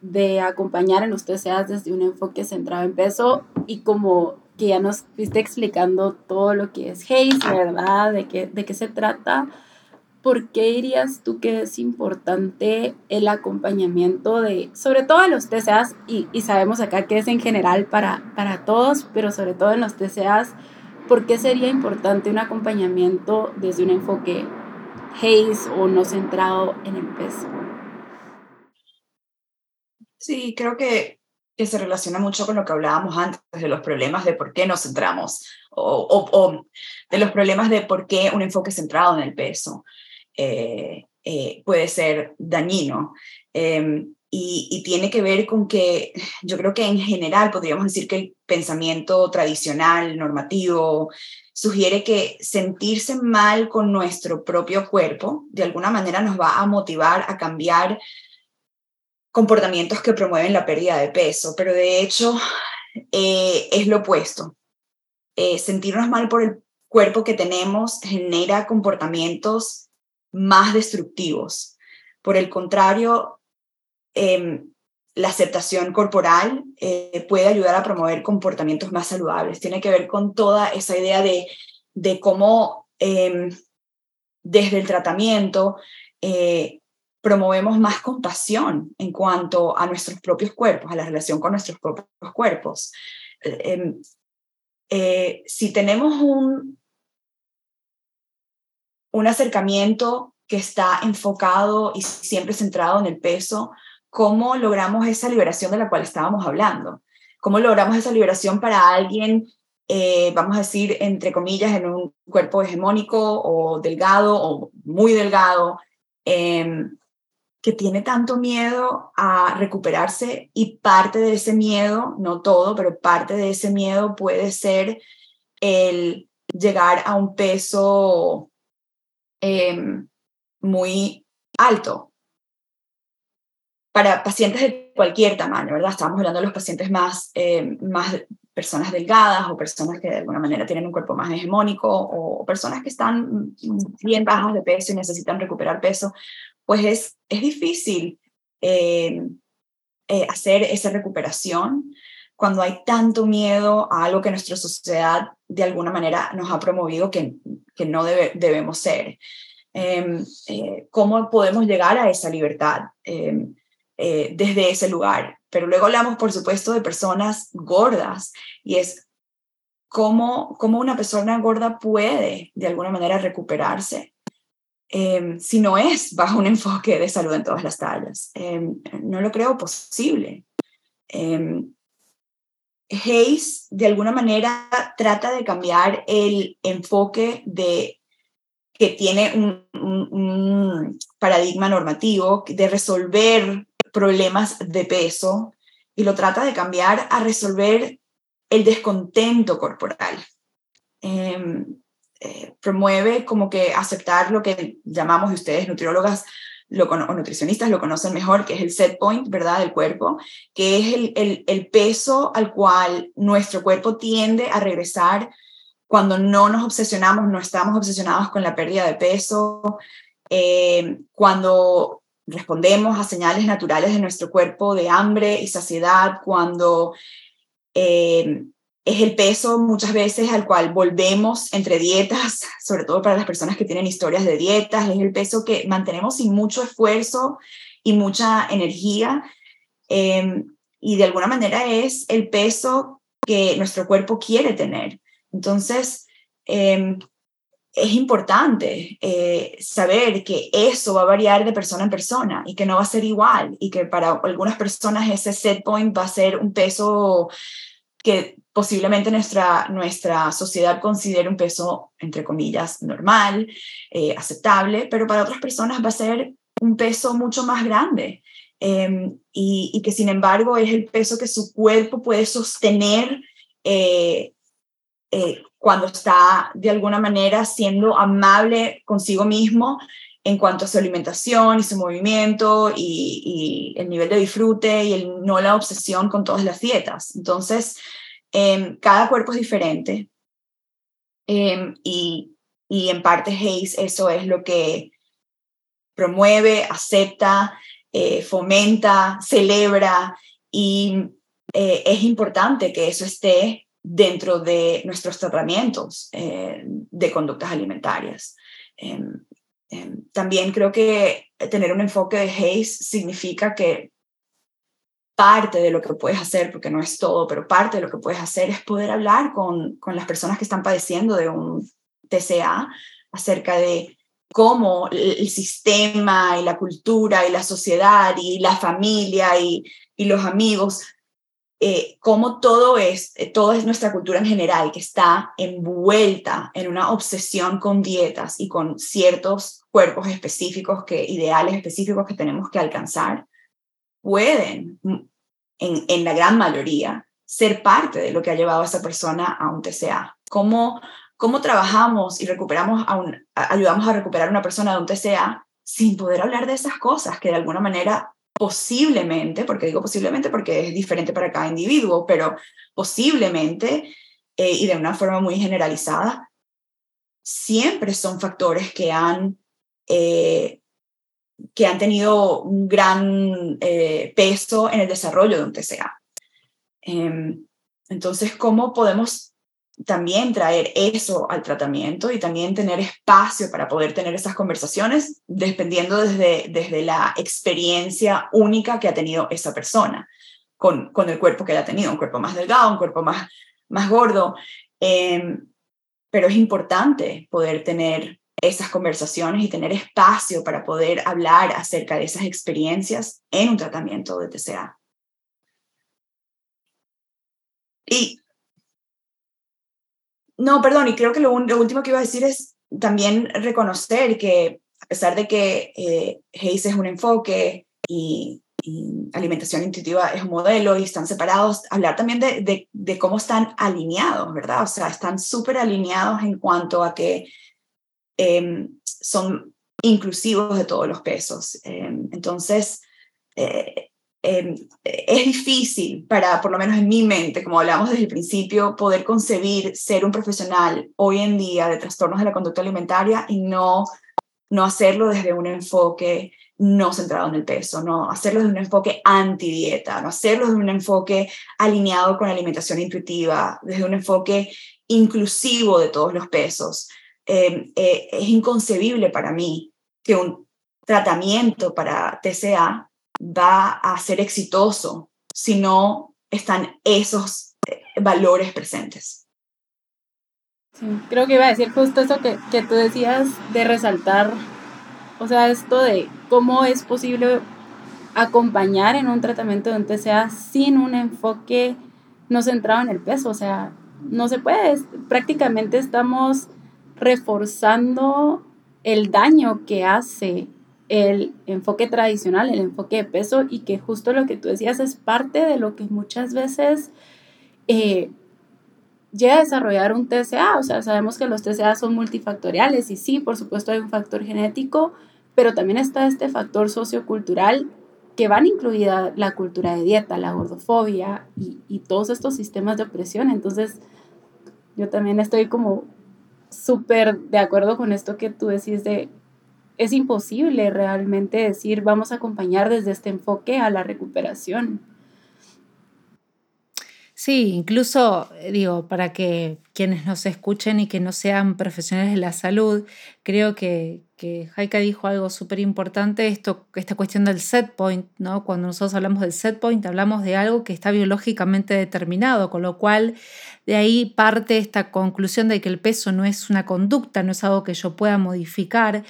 de acompañar en los TCAs desde un enfoque centrado en peso y como que ya nos fuiste explicando todo lo que es HACE, ¿verdad? De qué, de qué se trata. ¿Por qué dirías tú que es importante el acompañamiento de, sobre todo en los TCAs, y, y sabemos acá que es en general para, para todos, pero sobre todo en los TCAs, ¿por qué sería importante un acompañamiento desde un enfoque HACE o no centrado en el peso? Sí, creo que, que se relaciona mucho con lo que hablábamos antes de los problemas de por qué nos centramos o, o, de los problemas de por qué un enfoque centrado en el peso eh, eh, puede ser dañino. Em, y, tiene que ver con que yo creo que en general podríamos decir que el pensamiento tradicional, normativo, sugiere que sentirse mal con nuestro propio cuerpo de alguna manera nos va a motivar a cambiar comportamientos que promueven la pérdida de peso, pero de hecho eh, es lo opuesto. Eh, sentirnos mal por el cuerpo que tenemos genera comportamientos más destructivos. Por el contrario, Em, la aceptación corporal eh, puede ayudar a promover comportamientos más saludables. Tiene que ver con toda esa idea de, de cómo em, desde el tratamiento promovemos más compasión en cuanto a nuestros propios cuerpos, a la relación con nuestros propios cuerpos. Em, eh, si tenemos un, un acercamiento que está enfocado y siempre centrado en el peso, cómo logramos esa liberación de la cual estábamos hablando. ¿Cómo logramos esa liberación para alguien, eh, vamos a decir, entre comillas, en un cuerpo hegemónico o delgado o muy delgado, em, que tiene tanto miedo a recuperarse y parte de ese miedo, no todo, pero parte de ese miedo puede ser el llegar a un peso em, muy alto, para pacientes de cualquier tamaño, ¿verdad? Estamos hablando de los pacientes más, eh, más personas delgadas o personas que de alguna manera tienen un cuerpo más hegemónico o personas que están bien bajas de peso y necesitan recuperar peso, pues es, es difícil eh, eh, hacer esa recuperación cuando hay tanto miedo a algo que nuestra sociedad de alguna manera nos ha promovido que, que no debe, debemos ser. Em, ¿Cómo podemos llegar a esa libertad? Em, eh, desde ese lugar. Pero luego hablamos, por supuesto, de personas gordas y es cómo, cómo una persona gorda puede de alguna manera recuperarse em, si no es bajo un enfoque de salud en todas las tallas. Em, no lo creo posible. Eh, Hayes, de alguna manera, trata de cambiar el enfoque de que tiene un, paradigma normativo de resolver problemas de peso y lo trata de cambiar a resolver el descontento corporal. Em, eh, promueve como que aceptar lo que llamamos ustedes nutriólogas lo, o nutricionistas lo conocen mejor, que es el set point, ¿verdad?, del cuerpo, que es el, el, el peso al cual nuestro cuerpo tiende a regresar cuando no nos obsesionamos, no estamos obsesionados con la pérdida de peso, eh, cuando respondemos a señales naturales de nuestro cuerpo de hambre y saciedad cuando eh, es el peso muchas veces al cual volvemos entre dietas, sobre todo para las personas que tienen historias de dietas, es el peso que mantenemos sin mucho esfuerzo y mucha energía. Eh, y de alguna manera es el peso que nuestro cuerpo quiere tener. Entonces, eh, es importante eh, saber que eso va a variar de persona en persona y que no va a ser igual y que para algunas personas ese set point va a ser un peso que posiblemente nuestra, nuestra sociedad considere un peso, entre comillas, normal, eh, aceptable, pero para otras personas va a ser un peso mucho más grande em, y, que sin embargo es el peso que su cuerpo puede sostener eh, cuando está de alguna manera siendo amable consigo mismo en cuanto a su alimentación y su movimiento y, el nivel de disfrute y el, no la obsesión con todas las dietas. Entonces, em, cada cuerpo es diferente em, y, y, en parte Hayes eso es lo que promueve, acepta, eh, fomenta, celebra y eh, es importante que eso esté dentro de nuestros tratamientos eh, de conductas alimentarias. Em, también creo que tener un enfoque de Hayes significa que parte de lo que puedes hacer, porque no es todo, pero parte de lo que puedes hacer es poder hablar con, con las personas que están padeciendo de un TCA acerca de cómo el sistema y la cultura y la sociedad y la familia y, y los amigos eh, cómo todo es, eh, toda es nuestra cultura en general que está envuelta en una obsesión con dietas y con ciertos cuerpos específicos, que, ideales específicos que tenemos que alcanzar, pueden, en, en la gran mayoría, ser parte de lo que ha llevado a esa persona a un TCA. ¿Cómo, cómo trabajamos y recuperamos a un, ayudamos a recuperar a una persona de un TCA sin poder hablar de esas cosas que de alguna manera posiblemente, porque digo posiblemente porque es diferente para cada individuo, pero posiblemente eh, y de una forma muy generalizada, siempre son factores que han, eh, que han tenido un gran eh, peso en el desarrollo de un TCA. Em, entonces, ¿cómo podemos también traer eso al tratamiento y también tener espacio para poder tener esas conversaciones, dependiendo desde, desde la experiencia única que ha tenido esa persona con, con el cuerpo que ha tenido, un cuerpo más delgado, un cuerpo más, más gordo. Em, pero es importante poder tener esas conversaciones y tener espacio para poder hablar acerca de esas experiencias en un tratamiento de TCA. Y no, perdón, y creo que lo, último que iba a decir es también reconocer que a pesar de que eh, es un enfoque y, alimentación intuitiva es un modelo y están separados, hablar también de, de, cómo están alineados, ¿verdad? O sea, están súper alineados en cuanto a que em, son inclusivos de todos los pesos. Em, entonces, eh, Em, es difícil para, por lo menos en mi mente, como hablamos desde el principio, poder concebir ser un profesional hoy en día de trastornos de la conducta alimentaria y no, no hacerlo desde un enfoque no centrado en el peso, no hacerlo desde un enfoque anti-dieta, no hacerlo desde un enfoque alineado con alimentación intuitiva, desde un enfoque inclusivo de todos los pesos. Em, eh, es inconcebible para mí que un tratamiento para TCA va a ser exitoso si no están esos eh, valores presentes. Sí, creo que iba a decir justo eso que, que tú decías de resaltar, o sea, esto de cómo es posible acompañar en un tratamiento de un TCA sin un enfoque no centrado en el peso, o sea, no se puede, prácticamente estamos reforzando el daño que hace el enfoque tradicional, el enfoque de peso y que justo lo que tú decías es parte de lo que muchas veces eh, llega a desarrollar un TCA. O sea, sabemos que los TCA son multifactoriales y sí, por supuesto hay un factor genético, pero también está este factor sociocultural que van incluida la cultura de dieta, la gordofobia y, y todos estos sistemas de opresión. Entonces, yo también estoy como súper de acuerdo con esto que tú decís de es imposible realmente decir vamos a acompañar desde este enfoque a la recuperación. Sí, incluso, eh, digo, para que quienes nos escuchen y que no sean profesionales de la salud, creo que, que dijo algo súper importante, esta cuestión del set point, ¿no? Cuando nosotros hablamos del set point, hablamos de algo que está biológicamente determinado, con lo cual de ahí parte esta conclusión de que el peso no es una conducta, no es algo que yo pueda modificar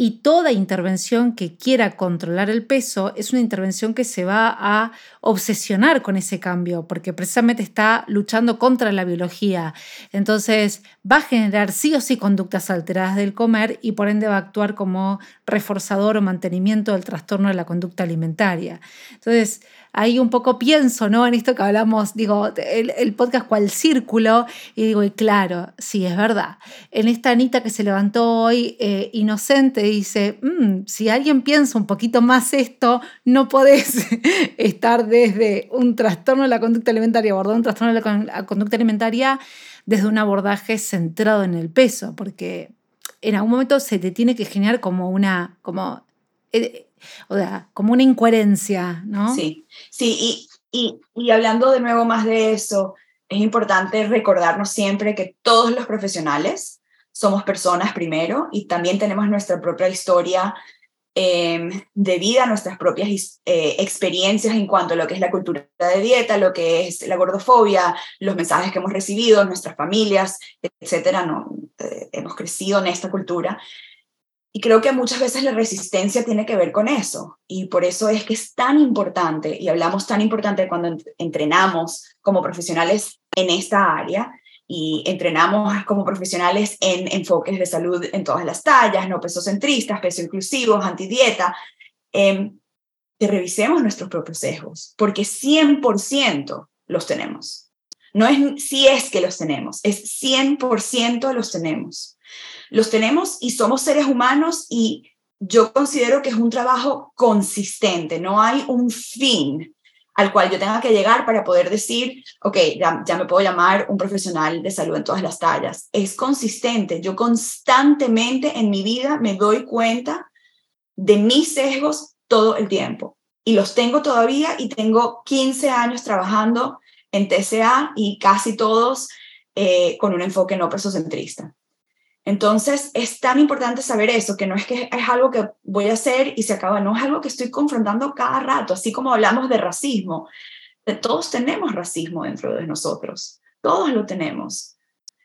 y toda intervención que quiera controlar el peso es una intervención que se va a obsesionar con ese cambio, porque precisamente está luchando contra la biología. Entonces va a generar sí o sí conductas alteradas del comer y por ende va a actuar como reforzador o mantenimiento del trastorno de la conducta alimentaria. Entonces, ahí un poco pienso, ¿no? En esto que hablamos, digo, el, podcast cual círculo, y digo, y claro, sí, es verdad. En esta Anita que se levantó hoy eh, inocente, dice, mm, si alguien piensa un poquito más esto, no podés estar desde un trastorno de la conducta alimentaria, abordar un trastorno de la conducta alimentaria desde un abordaje centrado en el peso, porque en algún momento se te tiene que generar como una, como, eh, o sea, como una incoherencia, ¿no? Sí, sí, y, y, hablando de nuevo más de eso, es importante recordarnos siempre que todos los profesionales somos personas primero y también tenemos nuestra propia historia em, de vida, nuestras propias eh, experiencias en cuanto a lo que es la cultura de dieta, lo que es la gordofobia, los mensajes que hemos recibido, nuestras familias, etcétera. No, eh, hemos crecido en esta cultura y creo que muchas veces la resistencia tiene que ver con eso. Y por eso es que es tan importante, y hablamos tan importante cuando entrenamos como profesionales en esta área, y entrenamos como profesionales en enfoques de salud en todas las tallas, no pesocentristas, peso inclusivos, antidieta, eh, que revisemos nuestros propios sesgos, porque 100% los tenemos. No es si es que los tenemos, es 100% los tenemos los tenemos y somos seres humanos y yo considero que es un trabajo consistente, no hay un fin al cual yo tenga que llegar para poder decir, ok, ya, me puedo llamar un profesional de salud en todas las tallas. Es consistente. Yo constantemente en mi vida me doy cuenta de mis sesgos todo el tiempo. Y los tengo todavía y tengo 15 años trabajando en TCA y casi todos eh, con un enfoque no personcentrista. Entonces, es tan importante saber eso, que no es que es algo que voy a hacer y se acaba, no es algo que estoy confrontando cada rato, así como hablamos de racismo. Todos tenemos racismo dentro de nosotros, todos lo tenemos.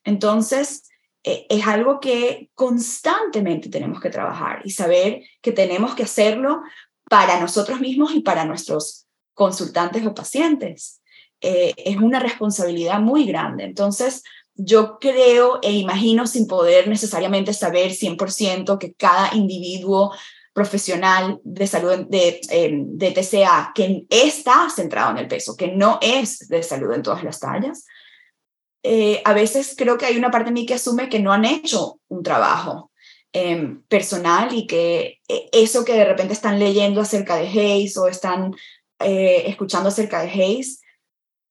Entonces, e, es algo que constantemente tenemos que trabajar y saber que tenemos que hacerlo para nosotros mismos y para nuestros consultantes o pacientes. Eh, es una responsabilidad muy grande. Entonces, yo creo e imagino sin poder necesariamente saber 100% que cada individuo profesional de salud de, em, de TCA que está centrado en el peso, que no es de salud en todas las tallas, eh, a veces creo que hay una parte de mí que asume que no han hecho un trabajo em, personal y que eh, eso que de repente están leyendo acerca de Hayes o están eh, escuchando acerca de Hayes,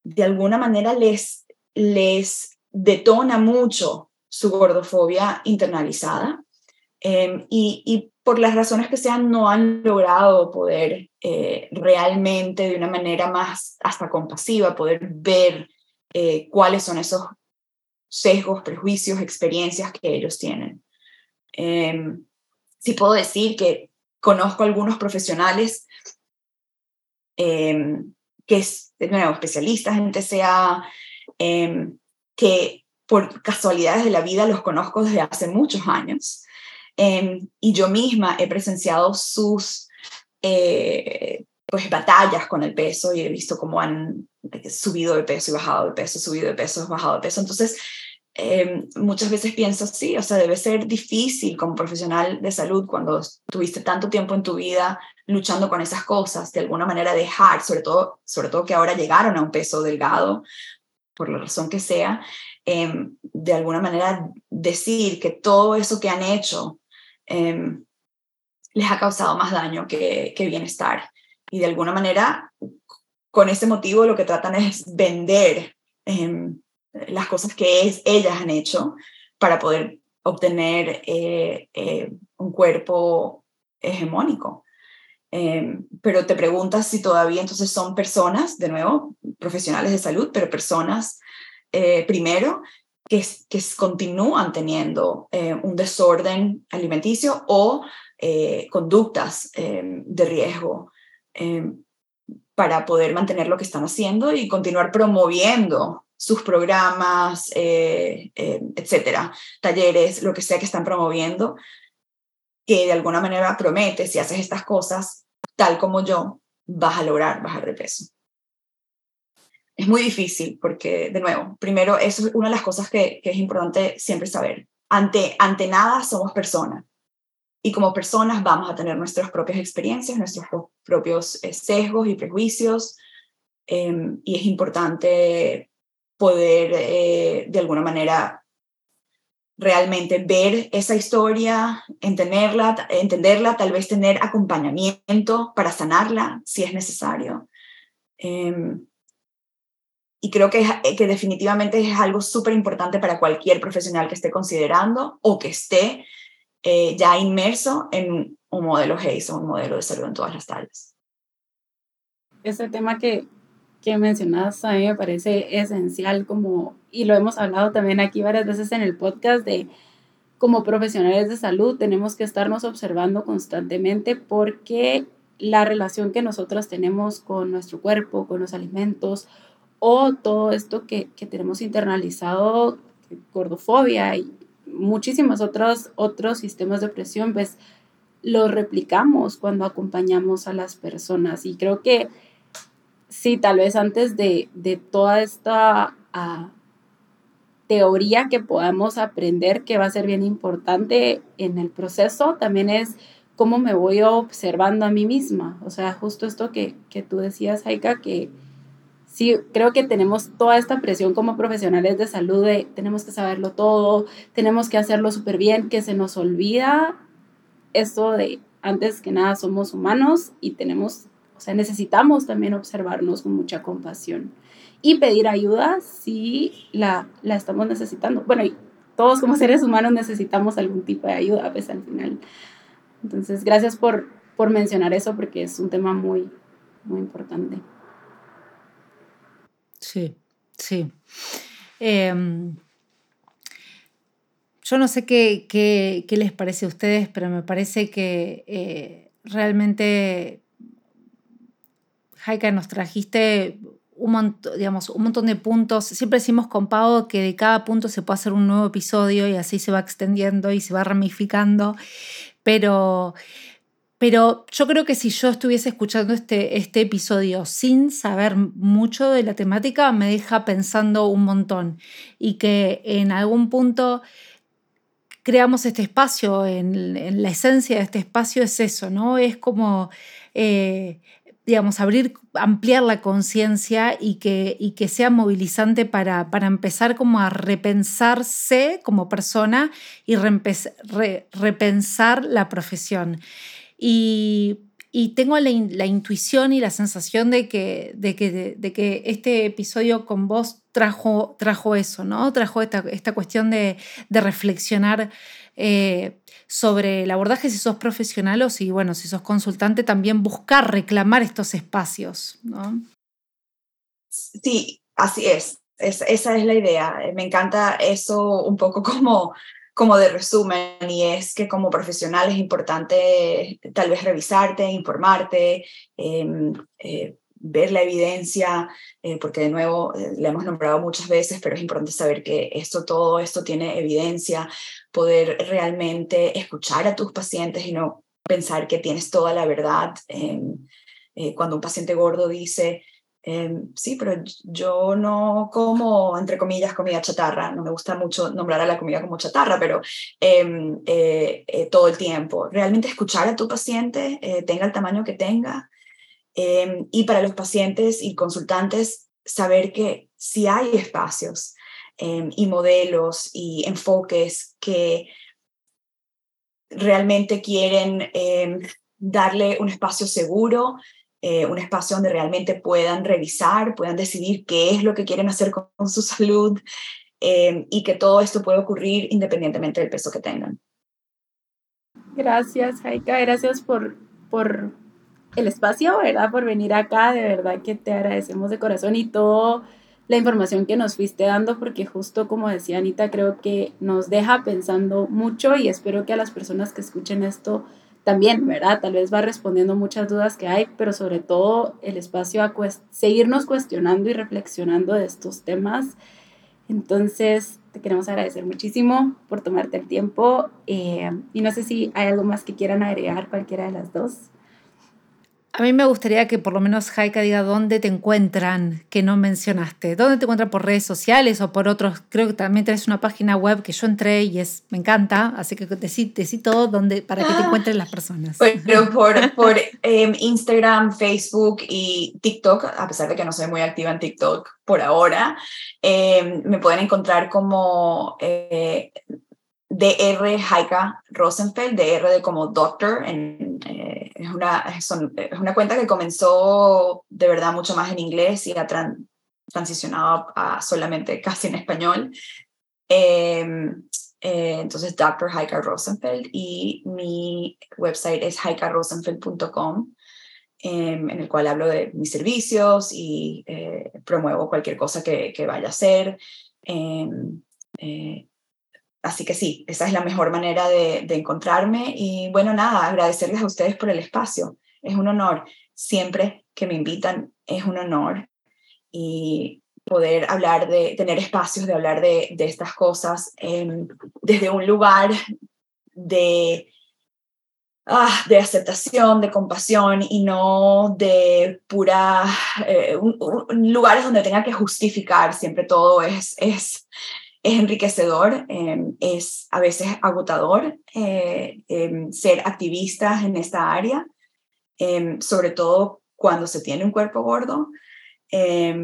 de alguna manera les, les detona mucho su gordofobia internalizada em, y, por las razones que sean no han logrado poder eh, realmente de una manera más hasta compasiva poder ver eh, cuáles son esos sesgos, prejuicios, experiencias que ellos tienen. Eh, sí puedo decir que conozco algunos profesionales em, que, es, de nuevo, especialistas en TCA, que por casualidades de la vida los conozco desde hace muchos años. Em, y yo misma he presenciado sus eh, pues, batallas con el peso y he visto cómo han subido de peso y bajado de peso, subido de peso, bajado de peso. Entonces, em, muchas veces pienso, sí, o sea, debe ser difícil como profesional de salud cuando tuviste tanto tiempo en tu vida luchando con esas cosas, de alguna manera dejar, sobre todo, sobre todo que ahora llegaron a un peso delgado, por la razón que sea, em, de alguna manera decir que todo eso que han hecho em, les ha causado más daño que, bienestar. Y de alguna manera, con ese motivo, lo que tratan es vender em, las cosas que ellas han hecho para poder obtener eh, eh, un cuerpo hegemónico. Em, pero te preguntas si todavía entonces son personas, de nuevo, profesionales de salud, pero personas eh, primero que, que, continúan teniendo eh, un desorden alimenticio o eh, conductas em, de riesgo em, para poder mantener lo que están haciendo y continuar promoviendo sus programas, etcétera, talleres, lo que sea que están promoviendo, que de alguna manera promete, si haces estas cosas, tal como yo, vas a lograr bajar de peso. Es muy difícil porque, de nuevo, primero, eso es una de las cosas que, es importante siempre saber. Ante, ante nada somos personas. Y como personas vamos a tener nuestras propias experiencias, nuestros propios eh, sesgos y prejuicios. Em, y es importante poder, eh, de alguna manera, realmente ver esa historia, entenderla, entenderla, tal vez tener acompañamiento para sanarla si es necesario. Em, y creo que, que definitivamente es algo súper importante para cualquier profesional que esté considerando o que esté eh, ya inmerso en un modelo HACE o un modelo de salud en todas las tallas. Ese tema que, que mencionas a mí me parece esencial como, y lo hemos hablado también aquí varias veces en el podcast, de como profesionales de salud tenemos que estarnos observando constantemente porque la relación que nosotros tenemos con nuestro cuerpo, con los alimentos o todo esto que, que tenemos internalizado, gordofobia y muchísimos otros, otros sistemas de opresión, pues lo replicamos cuando acompañamos a las personas. Y creo que sí, tal vez antes de, toda esta ah, teoría que podamos aprender, que va a ser bien importante en el proceso, también es cómo me voy observando a mí misma. O sea, justo esto que, que tú decías, Haika, que sí, creo que tenemos toda esta presión como profesionales de salud de tenemos que saberlo todo, tenemos que hacerlo súper bien, que se nos olvida esto de antes que nada somos humanos y tenemos sea, necesitamos también observarnos con mucha compasión y pedir ayuda si la, la estamos necesitando. Bueno, y todos como seres humanos necesitamos algún tipo de ayuda, pues al final. Entonces, gracias por, por mencionar eso porque es un tema muy, muy importante. Sí, sí. Em, yo no sé qué, qué, qué, les parece a ustedes, pero me parece que eh, realmente Jaika, nos trajiste un, montón, digamos, un montón de puntos. Siempre decimos con Pau que de cada punto se puede hacer un nuevo episodio y así se va extendiendo y se va ramificando. Pero, pero yo creo que si yo estuviese escuchando este, este episodio sin saber mucho de la temática, me deja pensando un montón. Y que en algún punto creamos este espacio, en, la esencia de este espacio es eso, ¿no? Es como eh, digamos, abrir, ampliar la conciencia y que, y que sea movilizante para, para, empezar como a repensarse como persona y repensar la profesión. Y, y tengo la, la, intuición y la sensación de que, de que, de, que este episodio con vos trajo, trajo eso, ¿no? Trajo esta, esta cuestión de, de reflexionar eh, sobre el abordaje si sos profesional o si, bueno, si sos consultante, también buscar reclamar estos espacios, ¿no? Sí, así es. esa es la idea. Me encanta eso un poco como, como de resumen y es que como profesional es importante tal vez revisarte, informarte, em, eh, ver la evidencia, eh, porque de nuevo la hemos nombrado muchas veces, pero es importante saber que esto, todo esto tiene evidencia, poder realmente escuchar a tus pacientes y no pensar que tienes toda la verdad. Eh, cuando un paciente gordo dice, em, sí, pero yo no como, entre comillas, comida chatarra, no me gusta mucho nombrar a la comida como chatarra, pero em, todo el tiempo. Realmente escuchar a tu paciente, tenga el tamaño que tenga, Em, y para los pacientes y consultantes, saber que si hay espacios em, y modelos y enfoques que realmente quieren em, darle un espacio seguro, eh, un espacio donde realmente puedan revisar, puedan decidir qué es lo que quieren hacer con, su salud y que todo esto puede ocurrir independientemente del peso que tengan. Gracias, Haika. Gracias por, por el espacio, ¿verdad? Por venir acá, de verdad que te agradecemos de corazón y toda la información que nos fuiste dando, porque justo como decía Anita, creo que nos deja pensando mucho y espero que a las personas que escuchen esto también, ¿verdad? Tal vez va respondiendo muchas dudas que hay, pero sobre todo el espacio a seguirnos cuestionando y reflexionando de estos temas. Entonces, te queremos agradecer muchísimo por tomarte el tiempo eh, y no sé si hay algo más que quieran agregar cualquiera de las dos. A mí me gustaría que por lo menos Jaika diga dónde te encuentran, que no mencionaste. ¿Dónde te encuentran por redes sociales o por otros? Creo que también tenés una página web que yo entré y es, me encanta, así que decí, todo dónde, para que te encuentren las personas. Pero por, por em, Instagram, Facebook y TikTok, a pesar de que no soy muy activa en TikTok por ahora, em, me pueden encontrar como eh, DR Haika Rosenfeld, DR de como doctor en es una, es una cuenta que comenzó de verdad mucho más en inglés y ha transicionado a solamente casi en español. Em, eh, entonces, Dr. Heike Rosenfeld y mi website es heikarosenfeld.com, em, en el cual hablo de mis servicios y eh, promuevo cualquier cosa que, que vaya a hacer. Em, eh, Así que sí, esa es la mejor manera de, encontrarme y bueno, nada, agradecerles a ustedes por el espacio. Es un honor. Siempre que me invitan es un honor y poder hablar de, tener espacios de hablar de, estas cosas desde un lugar de, ah, de aceptación, de compasión y no de pura, eh, lugares donde tenga que justificar siempre todo es, es es enriquecedor, em, es a veces agotador eh, em, ser activistas en esta área, em, sobre todo cuando se tiene un cuerpo gordo. Eh,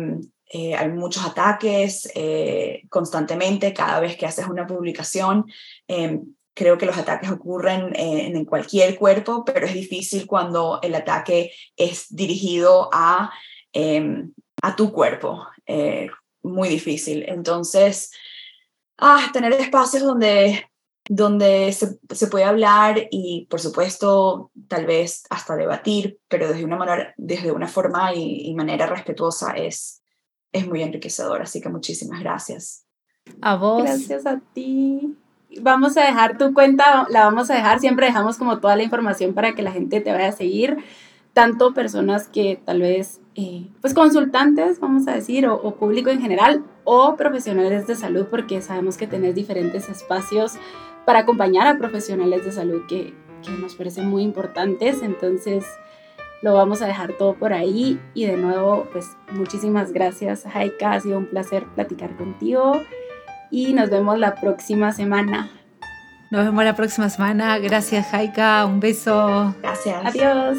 hay muchos ataques eh, constantemente, cada vez que haces una publicación. creo que los ataques ocurren en cualquier cuerpo, pero es difícil cuando el ataque es dirigido a, a tu cuerpo. muy difícil. Entonces, ah, tener espacios donde, donde se, se, puede hablar y, por supuesto, tal vez hasta debatir, pero desde una, manera, desde una forma y, manera respetuosa es, es muy enriquecedor. Así que muchísimas gracias. A vos. Gracias a ti. Vamos a dejar tu cuenta, la vamos a dejar, siempre dejamos como toda la información para que la gente te vaya a seguir, tanto personas que tal vez eh, pues consultantes, vamos a decir, o, público en general, o profesionales de salud, porque sabemos que tenés diferentes espacios para acompañar a profesionales de salud que, que nos parecen muy importantes. Entonces, lo vamos a dejar todo por ahí. Y de nuevo, pues muchísimas gracias, Haika. Ha sido un placer platicar contigo. Y nos vemos la próxima semana. Nos vemos la próxima semana. Gracias, Haika. Un beso. Gracias. Adiós.